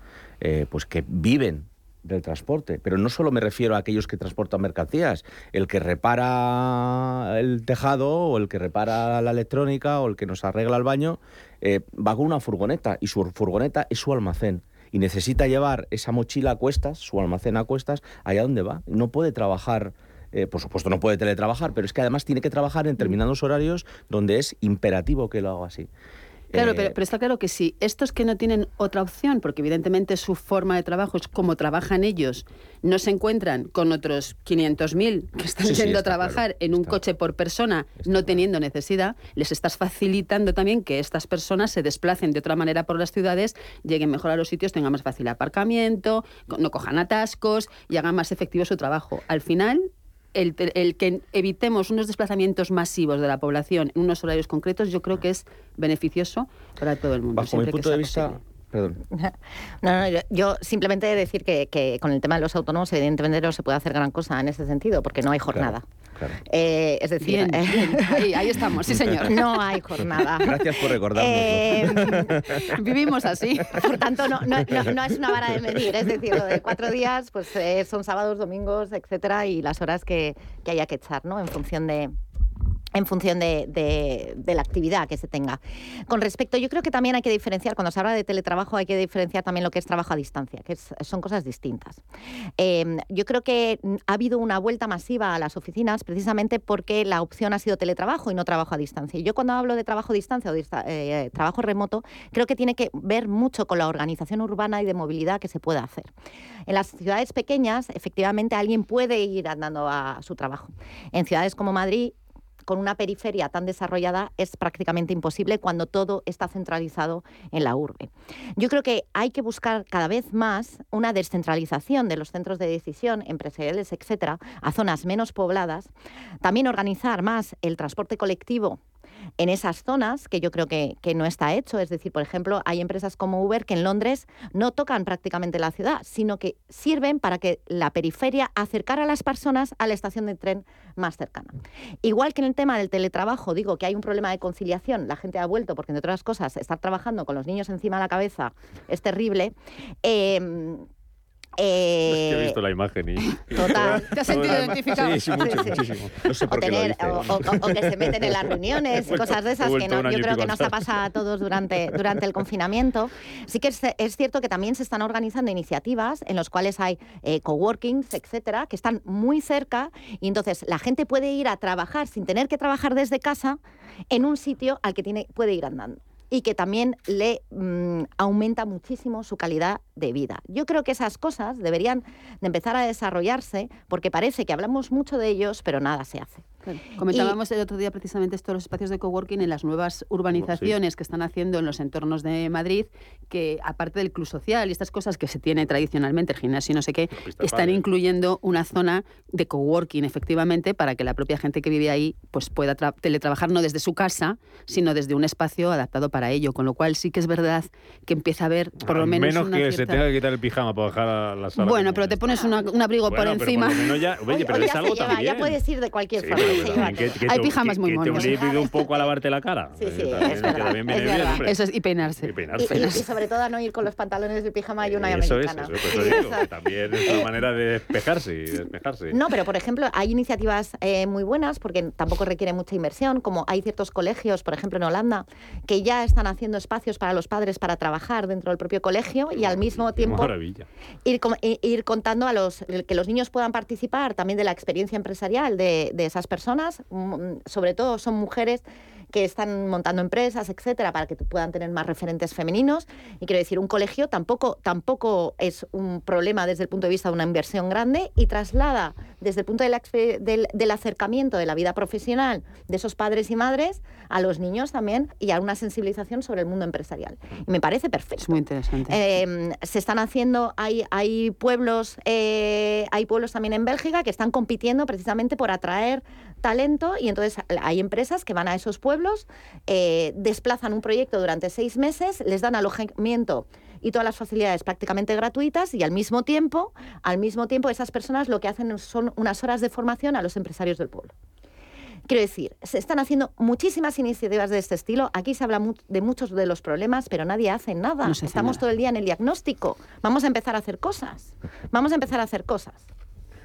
pues que viven del transporte. Pero no solo me refiero a aquellos que transportan mercancías, el que repara el tejado o el que repara la electrónica o el que nos arregla el baño, eh, va con una furgoneta y su furgoneta es su almacén. Y necesita llevar esa mochila a cuestas, su almacén a cuestas, allá donde va. No puede trabajar eh, por supuesto no puede teletrabajar, pero es que además tiene que trabajar en determinados horarios donde es imperativo que lo haga así.
Claro, pero, eh, está claro que si estos que no tienen otra opción, porque evidentemente su forma de trabajo es como trabajan ellos, no se encuentran con otros 500.000 que están yendo a trabajar en un coche por persona, no teniendo necesidad, les estás facilitando también que estas personas se desplacen de otra manera por las ciudades, lleguen mejor a los sitios, tengan más fácil aparcamiento, no cojan atascos y hagan más efectivo su trabajo. Al final, el, que evitemos unos desplazamientos masivos de la población en unos horarios concretos, yo creo que es beneficioso para todo el mundo.
Bajo mi punto de vista, Perdón.
No, no, yo, simplemente decir que, con el tema de los autónomos, evidentemente no se puede hacer gran cosa en ese sentido, porque no hay jornada. Eh, es decir,
Bien, bien. Ahí, ahí estamos, sí señor.
no hay jornada.
Gracias por recordarnos.
Eh,
Vivimos así.
Por tanto, no, no- no- no es una vara de medir, es decir, lo de cuatro días pues eh, son sábados, domingos, etcétera, y las horas que, que haya que echar, ¿no? En función de en función de, de- de la actividad que se tenga. Con respecto, yo creo que también hay que diferenciar, cuando se habla de teletrabajo, hay que diferenciar también lo que es trabajo a distancia, que es- son cosas distintas. Eh, yo creo que ha habido una vuelta masiva a las oficinas precisamente porque la opción ha sido teletrabajo y no trabajo a distancia. Y yo cuando hablo de trabajo a distancia o dista- eh, trabajo remoto, creo que tiene que ver mucho con la organización urbana y de movilidad que se pueda hacer. En las ciudades pequeñas, efectivamente, alguien puede ir andando a su trabajo. En ciudades como Madrid, con una periferia tan desarrollada es prácticamente imposible cuando todo está centralizado en la urbe. Yo creo que hay que buscar cada vez más una descentralización de los centros de decisión empresariales, etcétera, a zonas menos pobladas. También organizar más el transporte colectivo en esas zonas, que yo creo que, que no está hecho. Es decir, por ejemplo, hay empresas como Uber que en Londres no tocan prácticamente la ciudad, sino que sirven para que la periferia acercar a las personas a la estación de tren más cercana. Igual que en el tema del teletrabajo, digo que hay un problema de conciliación, la gente ha vuelto porque, entre otras cosas, estar trabajando con los niños encima de la cabeza es terrible. Eh, eh,
He visto la imagen y...
Total.
¿Te has sentido identificado?
Sí, sí, mucho,
Sí, sí.
muchísimo.
No sé
o,
por qué lo
tener,
dice.
o, o- o que se meten en las reuniones y
He
cosas de esas que no, yo creo que nos ha pasado a todos durante, durante el confinamiento. Sí que es, es cierto que también se están organizando iniciativas en los cuales hay eh, coworkings, etcétera, que están muy cerca y entonces la gente puede ir a trabajar sin tener que trabajar desde casa en un sitio al que tiene, puede ir andando y que también le mm, aumenta muchísimo su calidad de vida. Yo creo que esas cosas deberían de empezar a desarrollarse porque parece que hablamos mucho de ellos, pero nada se hace.
Comentábamos el otro día precisamente estos los espacios de coworking en las nuevas urbanizaciones que están haciendo en los entornos de Madrid, que aparte del club social y estas cosas que se tiene tradicionalmente, el gimnasio y no sé qué, están incluyendo una zona de coworking efectivamente para que la propia gente que vive ahí pues pueda tra- teletrabajar no desde su casa, sino desde un espacio adaptado para ello, con lo cual sí que es verdad que empieza a haber por lo menos,
menos
una
que se tenga que quitar el pijama para bajar a la sala.
Bueno, pero te pones una- un abrigo
Bueno,
por
pero
encima.
lo menos ya, oye, pero
Oye,
es
ya
algo
se lleva,
también.
ya puedes ir de cualquier
Sí,
forma.
Que- que
Hay
te-
pijamas
que-
muy
que
monos.
te obligue un poco a lavarte la cara.
Sí, sí,
Eh, también,
es
que
verdad,
también viene
es
bien,
verdad.
hombre.
Eso es, y peinarse.
Y
Y,
peinarse.
y- y sobre todo a no ir con los pantalones de pijama y una
Eso es,
americana.
eso, pues eso digo, que también es una manera de despejarse y despejarse.
No, pero por ejemplo, hay iniciativas eh, muy buenas porque tampoco requiere mucha inversión, como hay ciertos colegios, por ejemplo en Holanda, que ya están haciendo espacios para los padres para trabajar dentro del propio colegio y al mismo tiempo
maravilla.
ir, i- ir contando a los que los niños puedan participar también de la experiencia empresarial de, de esas personas. Mm, Sobre todo son mujeres que están montando empresas, etcétera, para que puedan tener más referentes femeninos. Y quiero decir, un colegio tampoco, tampoco es un problema desde el punto de vista de una inversión grande y traslada desde el punto de la del, del acercamiento de la vida profesional de esos padres y madres a los niños también y a una sensibilización sobre el mundo empresarial. Y me parece perfecto.
Es muy interesante.
Eh, se están haciendo, hay, hay pueblos, eh, hay pueblos también en Bélgica que están compitiendo precisamente por atraer talento y entonces hay empresas que van a esos pueblos, eh, desplazan un proyecto durante seis meses, les dan alojamiento y todas las facilidades prácticamente gratuitas y al mismo tiempo, al mismo tiempo esas personas lo que hacen son unas horas de formación a los empresarios del pueblo. Quiero decir, se están haciendo muchísimas iniciativas de este estilo. Aquí se habla mu- de muchos de los problemas, pero nadie hace nada.
No hace
Estamos
nada.
todo el día en el diagnóstico. Vamos a empezar a hacer cosas. Vamos a empezar a hacer cosas.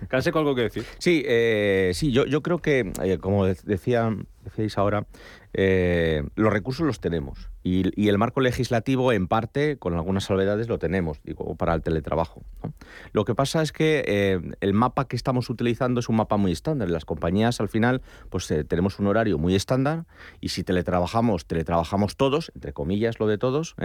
Canse con algo que decir.
Sí, eh, sí, yo, yo creo que, eh, como de- decía, decíais ahora, eh, los recursos los tenemos y, el marco legislativo, en parte, con algunas salvedades, lo tenemos, digo, para el teletrabajo. Lo que pasa es que eh, el mapa que estamos utilizando es un mapa muy estándar. Las compañías, al final, pues eh, tenemos un horario muy estándar y si teletrabajamos, teletrabajamos todos, entre comillas lo de todos,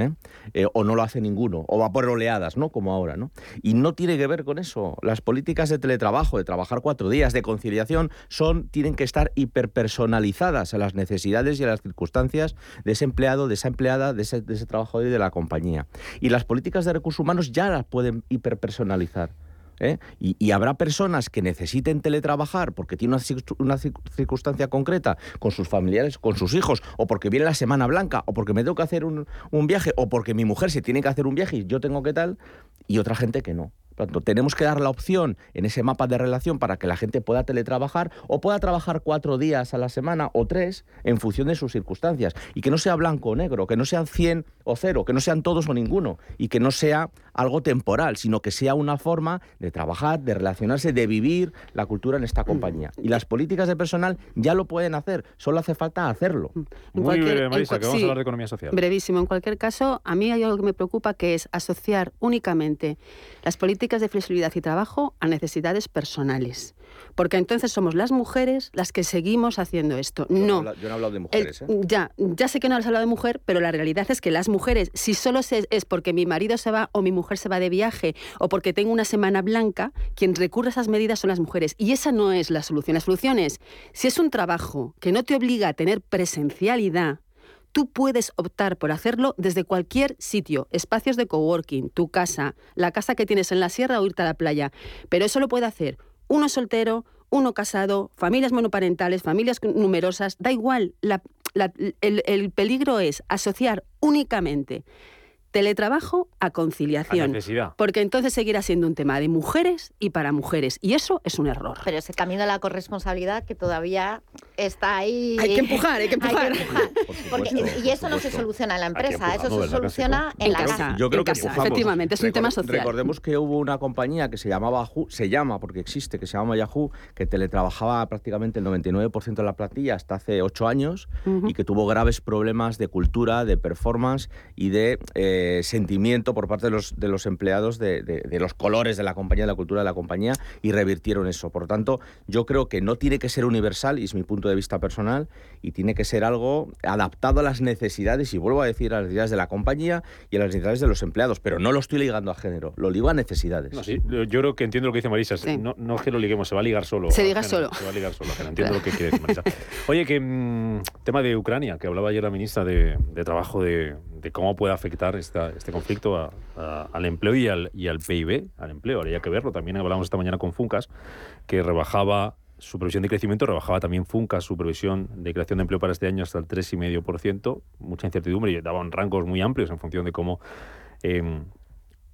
o no lo hace ninguno, o va por oleadas, ¿no? Como ahora, ¿no? Y no tiene que ver con eso. Las políticas de teletrabajo, de trabajar cuatro días, de conciliación, son, tienen que estar hiperpersonalizadas a las necesidades y a las circunstancias de ese empleado, de esa empleada, de ese, de ese trabajador y de la compañía. Y las políticas de recursos humanos ya las pueden hiperpersonalizar. ¿eh? Y, habrá personas que necesiten teletrabajar porque tienen una, circun- una cir- circunstancia concreta con sus familiares, con sus hijos, o porque viene la Semana Blanca, o porque me tengo que hacer un, un viaje, o porque mi mujer se tiene que hacer un viaje y yo tengo que tal, y otra gente que no. Tanto, tenemos que dar la opción en ese mapa de relación para que la gente pueda teletrabajar o pueda trabajar cuatro días a la semana o tres en función de sus circunstancias. Y que no sea blanco o negro, que no sean 100 o cero, que no sean todos o ninguno. Y que no sea algo temporal, sino que sea una forma de trabajar, de relacionarse, de vivir la cultura en esta compañía. Y las políticas de personal ya lo pueden hacer, solo hace falta hacerlo.
Muy breve, Marisa, que vamos a hablar de economía social.
Brevísimo. En cualquier caso, a mí hay algo que me preocupa, que es asociar únicamente las políticas de flexibilidad y trabajo a necesidades personales. Porque entonces somos las mujeres las que seguimos haciendo esto.
Yo
no.
habla- yo no he hablado de mujeres. ¿eh?
Ya, ya sé que no has hablado de mujer, pero la realidad es que las mujeres, si solo se- es porque mi marido se va o mi mujer se va de viaje o porque tengo una semana blanca, quien recurre a esas medidas son las mujeres. Y esa no es la solución. La solución es, si es un trabajo que no te obliga a tener presencialidad, Tú puedes optar por hacerlo desde cualquier sitio, espacios de coworking, tu casa, la casa que tienes en la sierra o irte a la playa. Pero eso lo puede hacer uno soltero, uno casado, familias monoparentales, familias numerosas, da igual. El peligro es asociar únicamente teletrabajo a conciliación.
A.
Porque entonces seguirá siendo un tema de mujeres y para mujeres. Y eso es un error.
Pero ese camino de la corresponsabilidad que todavía está ahí.
Hay que empujar, hay que empujar.
Porque- y eso no se soluciona en la empresa, eso se soluciona en,
En
la
casa.
casa.
Yo creo
en
que
casa,
empujamos.
efectivamente, es un tema social.
Recordemos que hubo una compañía que se llamaba Yahoo, se llama porque existe, que se llama Yahoo, que teletrabajaba prácticamente el 99% de la plantilla hasta hace ocho años
Ujú.
y que tuvo graves problemas de cultura, de performance y de eh, sentimiento por parte de los, de los empleados de, de- de los colores de la compañía, de la cultura de la compañía y revirtieron eso. Por lo tanto, yo creo que no tiene que ser universal, y es mi punto de vista personal, y tiene que ser algo adaptado a las necesidades, y vuelvo a decir, a las necesidades de la compañía y a las necesidades de los empleados, pero no lo estoy ligando a género, lo ligo a necesidades.
No, sí, yo creo que entiendo lo que dice Marisa. No, no es que lo liguemos, se va a ligar solo.
Se liga
género,
solo.
Se va a ligar solo. a. Entiendo lo que quiere decir Marisa. Oye, que mm, tema de Ucrania, que hablaba ayer la ministra de, de Trabajo de, de cómo puede afectar esta, este conflicto a- al empleo y al, y al PIB, al empleo. Habría que verlo. También hablamos esta mañana con Funcas, que rebajaba su previsión de crecimiento, rebajaba también Funcas su previsión de creación de empleo para este año hasta el 3,5%. Mucha incertidumbre y daban rangos muy amplios en función de cómo. em,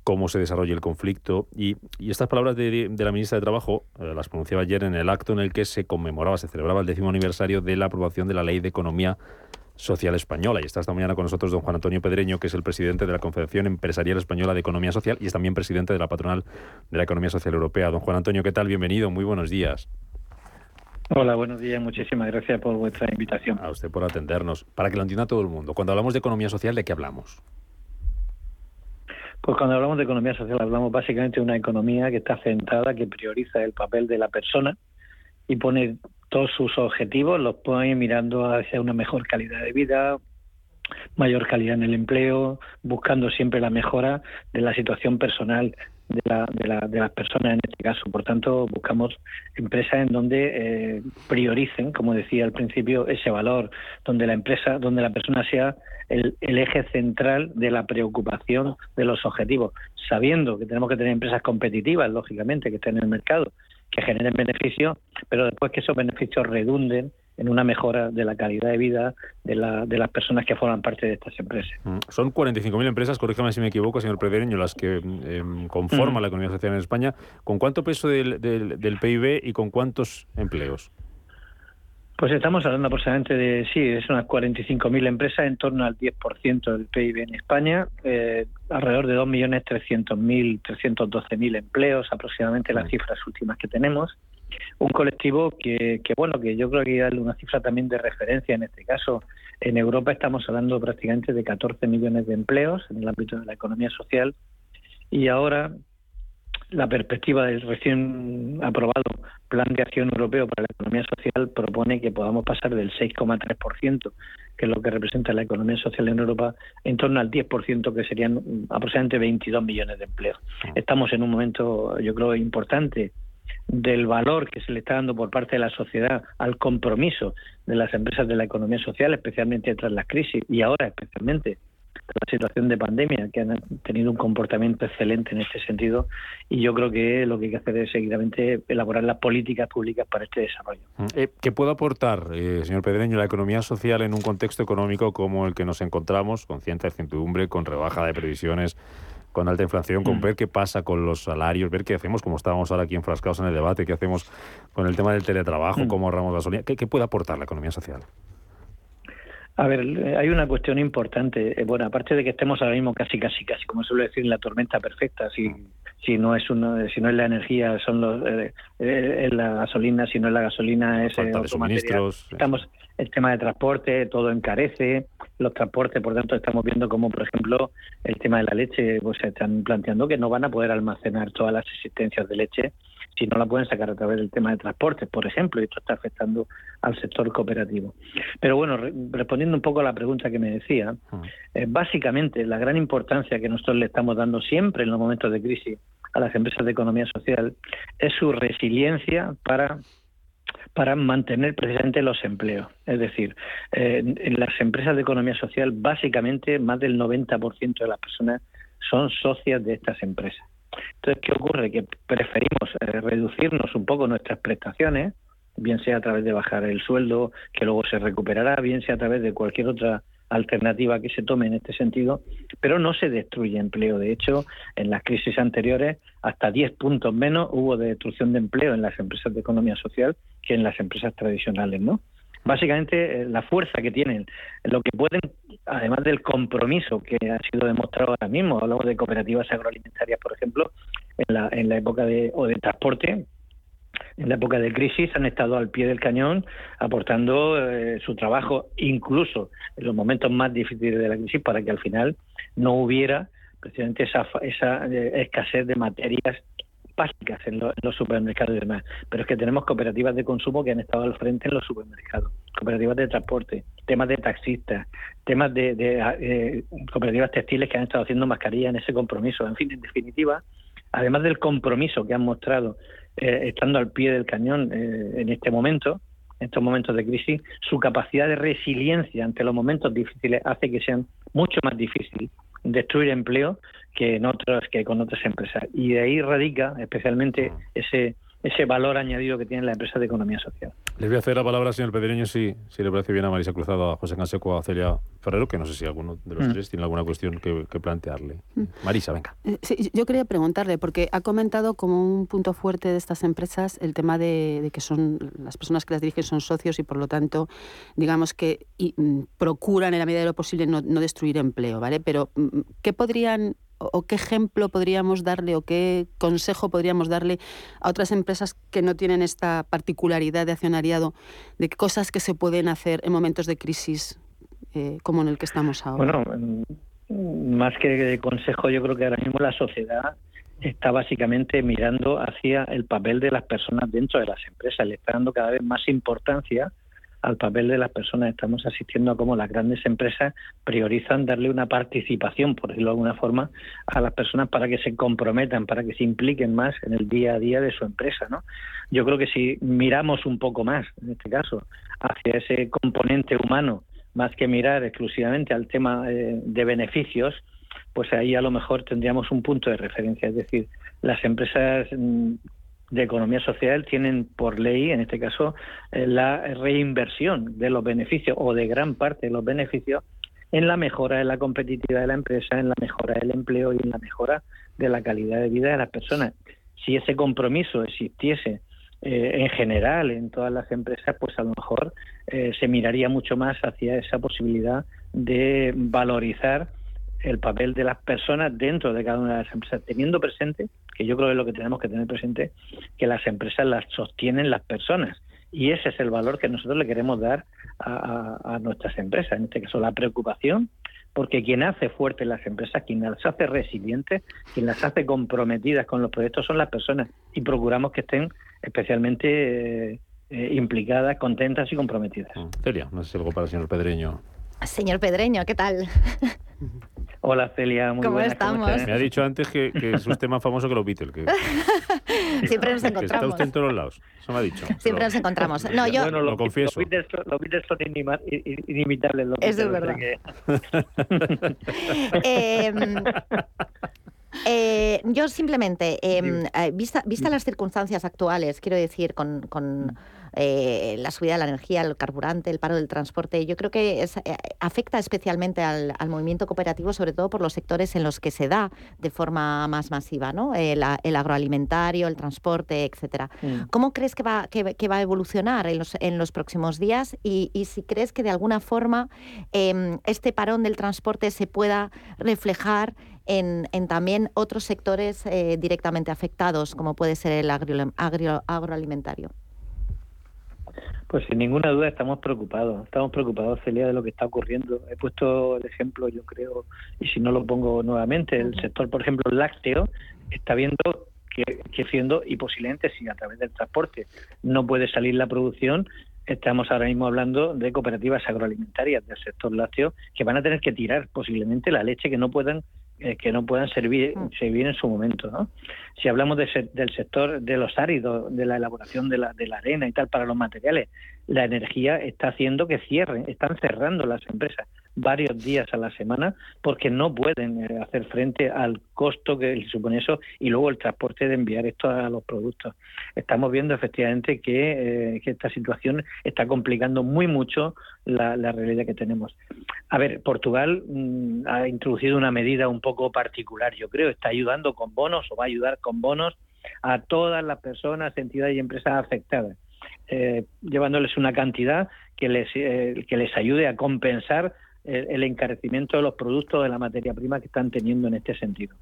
cómo se desarrolla el conflicto. Y, estas palabras de, de la ministra de Trabajo eh, las pronunciaba ayer en el acto en el que se conmemoraba, se celebraba el décimo aniversario de la aprobación de la Ley de Economía Social Española. Y está esta mañana con nosotros don Juan Antonio Pedreño, que es el presidente de la Confederación Empresarial Española de Economía Social y es también presidente de la patronal de la Economía Social Europea. Don Juan Antonio, ¿qué tal? Bienvenido, muy buenos días.
Hola, buenos días. Muchísimas gracias por vuestra invitación.
A usted por atendernos. Para que lo entienda todo el mundo, cuando hablamos de economía social, ¿de qué hablamos?
Pues cuando hablamos de economía social hablamos básicamente de una economía que está centrada, que prioriza el papel de la persona y pone todos sus objetivos, los pone mirando hacia una mejor calidad de vida, mayor calidad en el empleo, buscando siempre la mejora de la situación personal de, la- de la- de las personas en este caso. Por tanto, buscamos empresas en donde eh, prioricen, como decía al principio, ese valor, donde la empresa, donde la persona sea el, el eje central de la preocupación de los objetivos, sabiendo que tenemos que tener empresas competitivas, lógicamente, que estén en el mercado, que generen beneficios, pero después que esos beneficios redunden en una mejora de la calidad de vida de, la- de las personas que forman parte de estas empresas.
Mm, Son 45.000 empresas, corríjame si me equivoco, señor Pedreño, las que em, conforman la economía social en España. ¿Con cuánto peso del, del- del PIB y con cuántos empleos?
Pues estamos hablando aproximadamente de, sí, es unas 45.000 empresas, en torno al 10% del PIB en España, eh, alrededor de 2.300.000, 312.000 empleos, aproximadamente las cifras últimas que tenemos. Un colectivo que, que, bueno, que yo creo que hay que darle una cifra también de referencia en este caso. En Europa estamos hablando prácticamente de 14 millones de empleos en el ámbito de la economía social y ahora la perspectiva del recién aprobado Plan de Acción Europeo para la Economía Social propone que podamos pasar del 6,3%, que es lo que representa la economía social en Europa, en torno al 10%, que serían aproximadamente 22 millones de empleos. Estamos en un momento, yo creo, importante del valor que se le está dando por parte de la sociedad al compromiso de las empresas de la economía social, especialmente tras la crisis y ahora especialmente la situación de pandemia, que han tenido un comportamiento excelente en este sentido y yo creo que lo que hay que hacer es seguidamente elaborar las políticas públicas para este desarrollo.
Eh, ¿Qué puede aportar, eh, señor Pedreño, la economía social en un contexto económico como el que nos encontramos, con cierta incertidumbre, con rebaja de previsiones, con alta inflación, con
Mm.
ver qué pasa con los salarios, ver qué hacemos, como estábamos ahora aquí enfrascados en el debate, qué hacemos con el tema del teletrabajo,
Mm.
cómo ahorramos gasolina, ¿qué, qué puede aportar la economía social?
A ver, eh, hay una cuestión importante. Eh, Bueno, aparte de que estemos ahora mismo casi, casi, casi, como suele decir, en la tormenta perfecta, si, si no es una, si no es la energía, son los, eh, eh, es la gasolina, si no es la gasolina, es
Falta
otro material. Estamos, el tema de transporte, todo encarece, los transportes, por tanto, estamos viendo como, por ejemplo, el tema de la leche, pues se están planteando que no van a poder almacenar todas las existencias de leche si no la pueden sacar a través del tema de transportes, por ejemplo, y esto está afectando al sector cooperativo. Pero bueno, re- respondiendo un poco a la pregunta que me decía, eh, básicamente la gran importancia que nosotros le estamos dando siempre en los momentos de crisis a las empresas de economía social es su resiliencia para para mantener precisamente los empleos. Es decir, eh, en las empresas de economía social, básicamente más del 90% de las personas son socias de estas empresas. Entonces, ¿qué ocurre? Que preferimos eh, reducirnos un poco nuestras prestaciones, bien sea a través de bajar el sueldo, que luego se recuperará, bien sea a través de cualquier otra alternativa que se tome en este sentido, pero no se destruye empleo. De hecho, en las crisis anteriores, hasta 10 puntos menos hubo de destrucción de empleo en las empresas de economía social que en las empresas tradicionales, ¿no? Básicamente, eh, la fuerza que tienen, lo que pueden, además del compromiso que ha sido demostrado ahora mismo, hablamos de cooperativas agroalimentarias, por ejemplo, en la, en la época de, o de transporte, en la época de crisis han estado al pie del cañón aportando eh, su trabajo, incluso en los momentos más difíciles de la crisis, para que al final no hubiera precisamente esa, esa eh, escasez de materias básicas en, lo- en los supermercados y demás. Pero es que tenemos cooperativas de consumo que han estado al frente en los supermercados, cooperativas de transporte, temas de taxistas, temas de, de, eh, cooperativas textiles que han estado haciendo mascarillas en ese compromiso. En fin, en definitiva, además del compromiso que han mostrado eh, estando al pie del cañón eh, en este momento, en estos momentos de crisis, su capacidad de resiliencia ante los momentos difíciles hace que sean mucho más difícil destruir empleo que en otros que con otras empresas. Y de ahí radica especialmente ese ese valor añadido que tienen las empresas de economía social.
Les voy a hacer la palabra, señor Pedreño, si, si le parece bien a Marisa Cruzado, a José Canseco, a Celia Ferrero, que no sé si alguno de los
Mm.
tres tiene alguna cuestión que, que plantearle. Marisa, venga.
Eh, Sí, yo quería preguntarle, porque ha comentado como un punto fuerte de estas empresas el tema de, de que son las personas que las dirigen son socios y por lo tanto, digamos que y, mm, procuran en la medida de lo posible no, no destruir empleo, ¿vale? Pero mm, ¿qué podrían o qué ejemplo podríamos darle o qué consejo podríamos darle a otras empresas que no tienen esta particularidad de accionariado, de cosas que se pueden hacer en momentos de crisis eh, como en el que estamos ahora?
Bueno, mm, más que consejo, yo creo que ahora mismo la sociedad está básicamente mirando hacia el papel de las personas dentro de las empresas, le está dando cada vez más importancia al papel de las personas. Estamos asistiendo a cómo las grandes empresas priorizan darle una participación, por decirlo de alguna forma, a las personas para que se comprometan, para que se impliquen más en el día a día de su empresa. ¿no? Yo creo que si miramos un poco más, en este caso, hacia ese componente humano, más que mirar exclusivamente al tema eh, de beneficios, pues ahí a lo mejor tendríamos un punto de referencia. Es decir, las empresas mm, de economía social tienen por ley, en este caso, eh, la reinversión de los beneficios o de gran parte de los beneficios en la mejora de la competitividad de la empresa, en la mejora del empleo y en la mejora de la calidad de vida de las personas. Si ese compromiso existiese eh, en general en todas las empresas, pues a lo mejor eh, se miraría mucho más hacia esa posibilidad de valorizar el papel de las personas dentro de cada una de las empresas, teniendo presente, que yo creo que es lo que tenemos que tener presente, que las empresas las sostienen las personas. Y ese es el valor que nosotros le queremos dar a, a- a nuestras empresas, en este caso la preocupación, porque quien hace fuertes las empresas, quien las hace resilientes, quien las hace comprometidas con los proyectos son las personas y procuramos que estén especialmente eh, eh, implicadas, contentas y comprometidas.
Celia, no sé si algo para el señor Pedreño.
Señor Pedreño, ¿qué tal?
Hola Celia, muy
¿Cómo
buenas.
estamos?
Me ha dicho antes que, que es usted más famoso que los Beatles. Que,
Siempre nos
que está
encontramos.
usted en todos lados. Eso me ha dicho.
Siempre nos encontramos. No, yo...
Bueno,
Lo
los,
confieso.
Los Beatles, son- los Beatles son inima- inimitables. Los
Eso es
Beatles, sea que-
Eh, eh, yo simplemente, eh, eh, vista, vista las circunstancias actuales, quiero decir, con, con, eh, la subida de la energía, el carburante, el paro del transporte, yo creo que afecta especialmente al, movimiento cooperativo, sobre todo por los sectores en los que se da de forma más masiva, ¿no? el, agroalimentario, el transporte, etcétera. Mm. ¿Cómo crees que va, que, va a evolucionar en los, en los próximos días? Y, si crees que de alguna forma em, este parón del transporte se pueda reflejar en, también otros sectores eh, directamente afectados, como puede ser el agroalimentario.
Pues sin ninguna duda estamos preocupados, estamos preocupados, Celia, de lo que está ocurriendo. He puesto el ejemplo, yo creo, y si no lo pongo nuevamente, el sector, por ejemplo, lácteo, está viendo que, que siendo, y posiblemente si a través del transporte. No puede salir la producción, estamos ahora mismo hablando de cooperativas agroalimentarias del sector lácteo que van a tener que tirar posiblemente la leche que no puedan eh, que no puedan servir, mm. servir en su momento. ¿no? Si hablamos de, del sector de los áridos, de la elaboración de la, de la arena y tal para los materiales, la energía está haciendo que cierren, están cerrando las empresas varios días a la semana porque no pueden eh, hacer frente al costo que supone eso y luego el transporte de enviar esto a los productos. Estamos viendo efectivamente que, eh, esta situación está complicando muy mucho la, realidad que tenemos. A ver, Portugal mm, ha introducido una medida un poco particular, yo creo, está ayudando con bonos o va a ayudar con bonos a todas las personas, entidades y empresas afectadas. Eh, llevándoles una cantidad que les, que les ayude a compensar el, encarecimiento de los productos de la materia prima que están teniendo en este sentido.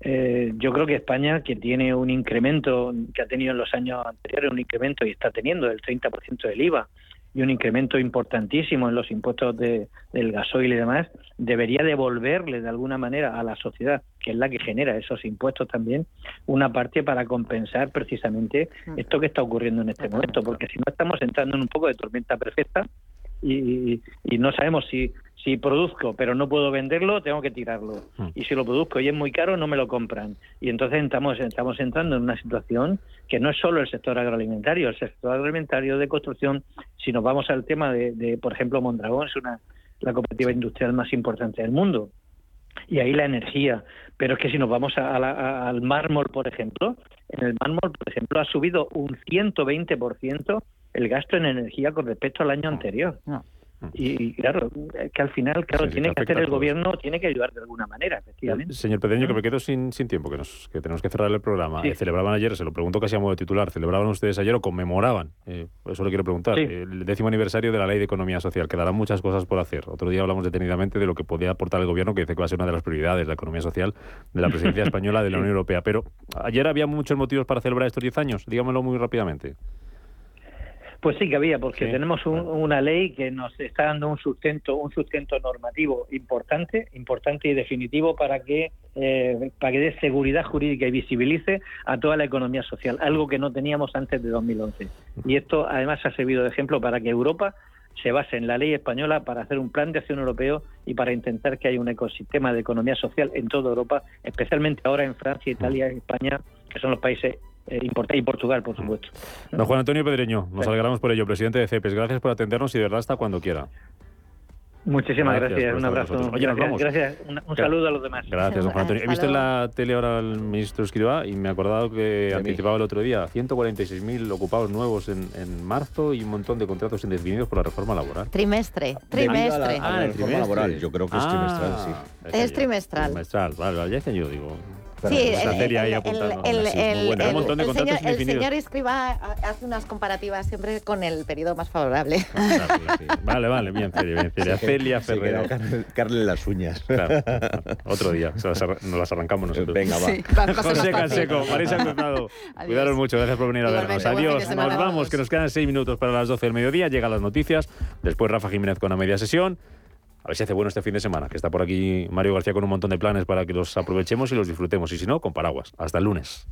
Eh, yo creo que España, que tiene un incremento, que ha tenido en los años anteriores un incremento y está teniendo del 30% del IVA y un incremento importantísimo en los impuestos de, del gasoil y demás, debería devolverle de alguna manera a la sociedad, que es la que genera esos impuestos también, una parte para compensar precisamente mm. esto que está ocurriendo en este momento, porque si no estamos entrando en un poco de tormenta perfecta y, y no sabemos si si produzco pero no puedo venderlo, tengo que tirarlo. Hmm. Y si lo produzco y es muy caro, no me lo compran. Y entonces estamos, estamos entrando en una situación que no es solo el sector agroalimentario, el sector agroalimentario de construcción, si nos vamos al tema de, por ejemplo, Mondragón, es una la cooperativa industrial más importante del mundo. Y ahí la energía. Pero es que si nos vamos al mármol, por ejemplo, en el mármol, por ejemplo, ha subido un 120% el gasto en energía con respecto al año anterior. Y, claro, que al final, claro, tiene que hacer el gobierno, tiene que ayudar de alguna manera, efectivamente.
Señor Pedreño, que me quedo sin, sin tiempo, que, nos, que tenemos que cerrar el programa. Eh, celebraban ayer, se lo pregunto casi a modo de titular, ¿celebraban ustedes ayer o conmemoraban? Eh, eso le quiero preguntar. El décimo aniversario de la Ley de Economía Social. Quedarán muchas cosas por hacer. Otro día hablamos detenidamente de lo que podía aportar el gobierno, que dice que va a ser una de las prioridades, de la economía social de la presidencia española de la Unión Europea. Pero ayer había muchos motivos para celebrar estos 10 años. Dígamelo muy rápidamente.
Pues sí que había, porque tenemos una ley que nos está dando un sustento, un sustento normativo importante, importante y definitivo para que eh, para que dé seguridad jurídica y visibilice a toda la economía social, algo que no teníamos antes de 2011. Y esto además ha servido de ejemplo para que Europa se base en la ley española para hacer un plan de acción europeo y para intentar que haya un ecosistema de economía social en toda Europa, especialmente ahora en Francia, Italia, España, que son los países eh, y Portugal, por supuesto.
Don Juan Antonio Pedreño, nos alegramos por ello, presidente de CEPES. Gracias por atendernos y de verdad hasta cuando quiera.
Muchísimas gracias, un abrazo. Oye, gracias, gracias. Un, saludo a los demás.
Gracias, don Juan Antonio. He visto en la tele ahora al ministro Escribá y me he acordado que anticipaba el otro día 146.000 ocupados nuevos en, en, marzo y un montón de contratos indefinidos por la reforma laboral.
Trimestre, trimestre.
ah, el reforma laboral, yo creo que es ah, trimestral, sí.
Es trimestral.
Trimestral, vale, vale, ya decía yo, digo.
Sí, el, el, señor, Escriba hace unas comparativas siempre con el periodo más favorable.
Vale, vale, bien, Celia, bien, Celia Ferreira.
Carle las uñas.
otro día, nos las arrancamos nosotros.
Venga, va.
José Canseco, Marisa Cruzado. Cuidaros mucho, gracias por venir a vernos. Adiós, nos vamos, que nos quedan seis minutos para las 12 del mediodía. Llegan las noticias. Después Rafa Jiménez con la media sesión. A ver si hace bueno este fin de semana, que está por aquí Mario García con un montón de planes para que los aprovechemos y los disfrutemos. Y si no, con paraguas. Hasta el lunes.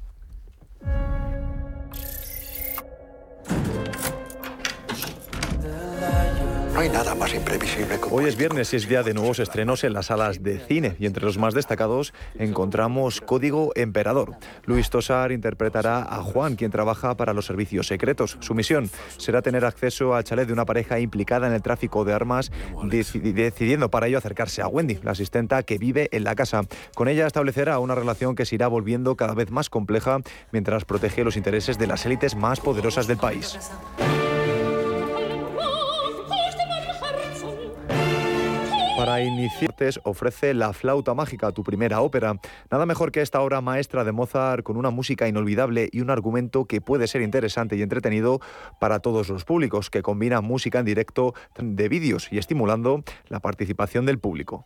Hay nada más imprevisible como
Hoy es viernes y es día de nuevos estrenos en las salas de cine y entre los más destacados encontramos Código Emperador. Luis Tosar interpretará a Juan, quien trabaja para los servicios secretos. Su misión será tener acceso al chalet de una pareja implicada en el tráfico de armas, decidiendo para ello acercarse a Wendy, la asistenta que vive en la casa. Con ella establecerá una relación que se irá volviendo cada vez más compleja mientras protege los intereses de las élites más poderosas del país. Para iniciar, ofrece La Flauta Mágica, tu primera ópera. Nada mejor que esta obra maestra de Mozart con una música inolvidable y un argumento que puede ser interesante y entretenido para todos los públicos, que combina música en directo de vídeos y estimulando la participación del público.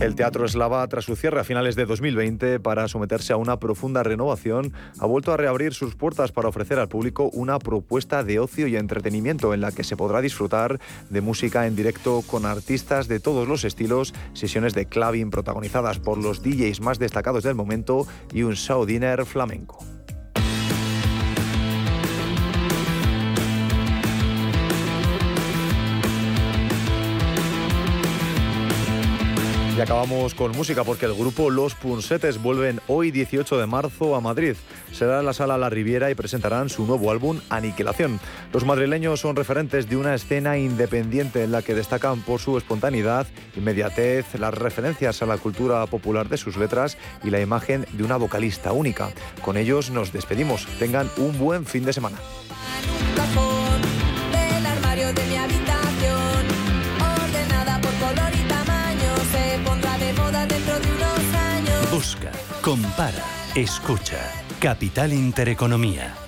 El Teatro Eslava, tras su cierre a finales de 2020 para someterse a una profunda renovación, ha vuelto a reabrir sus puertas para ofrecer al público una propuesta de ocio y entretenimiento en la que se podrá disfrutar de música en directo con artistas de todos los estilos, sesiones de clubbing protagonizadas por los DJs más destacados del momento y un show dinner flamenco. Y acabamos con música porque el grupo Los Punsetes vuelven hoy 18 de marzo a Madrid. Será en la sala La Riviera y presentarán su nuevo álbum Aniquilación. Los madrileños son referentes de una escena independiente en la que destacan por su espontaneidad, inmediatez, las referencias a la cultura popular de sus letras y la imagen de una vocalista única. Con ellos nos despedimos. Tengan un buen fin de semana.
Busca, compara, escucha. Capital Intereconomía.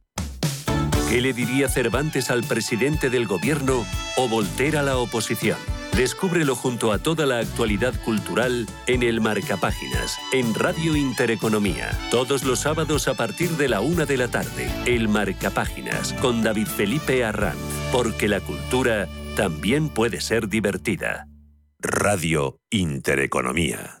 ¿Qué le diría Cervantes al presidente del gobierno o Volter a la oposición? Descúbrelo junto a toda la actualidad cultural en el Marcapáginas, en Radio Intereconomía. Todos los sábados a partir de la una de la tarde. El Marcapáginas, con David Felipe Arranz. Porque la cultura también puede ser divertida. Radio Intereconomía.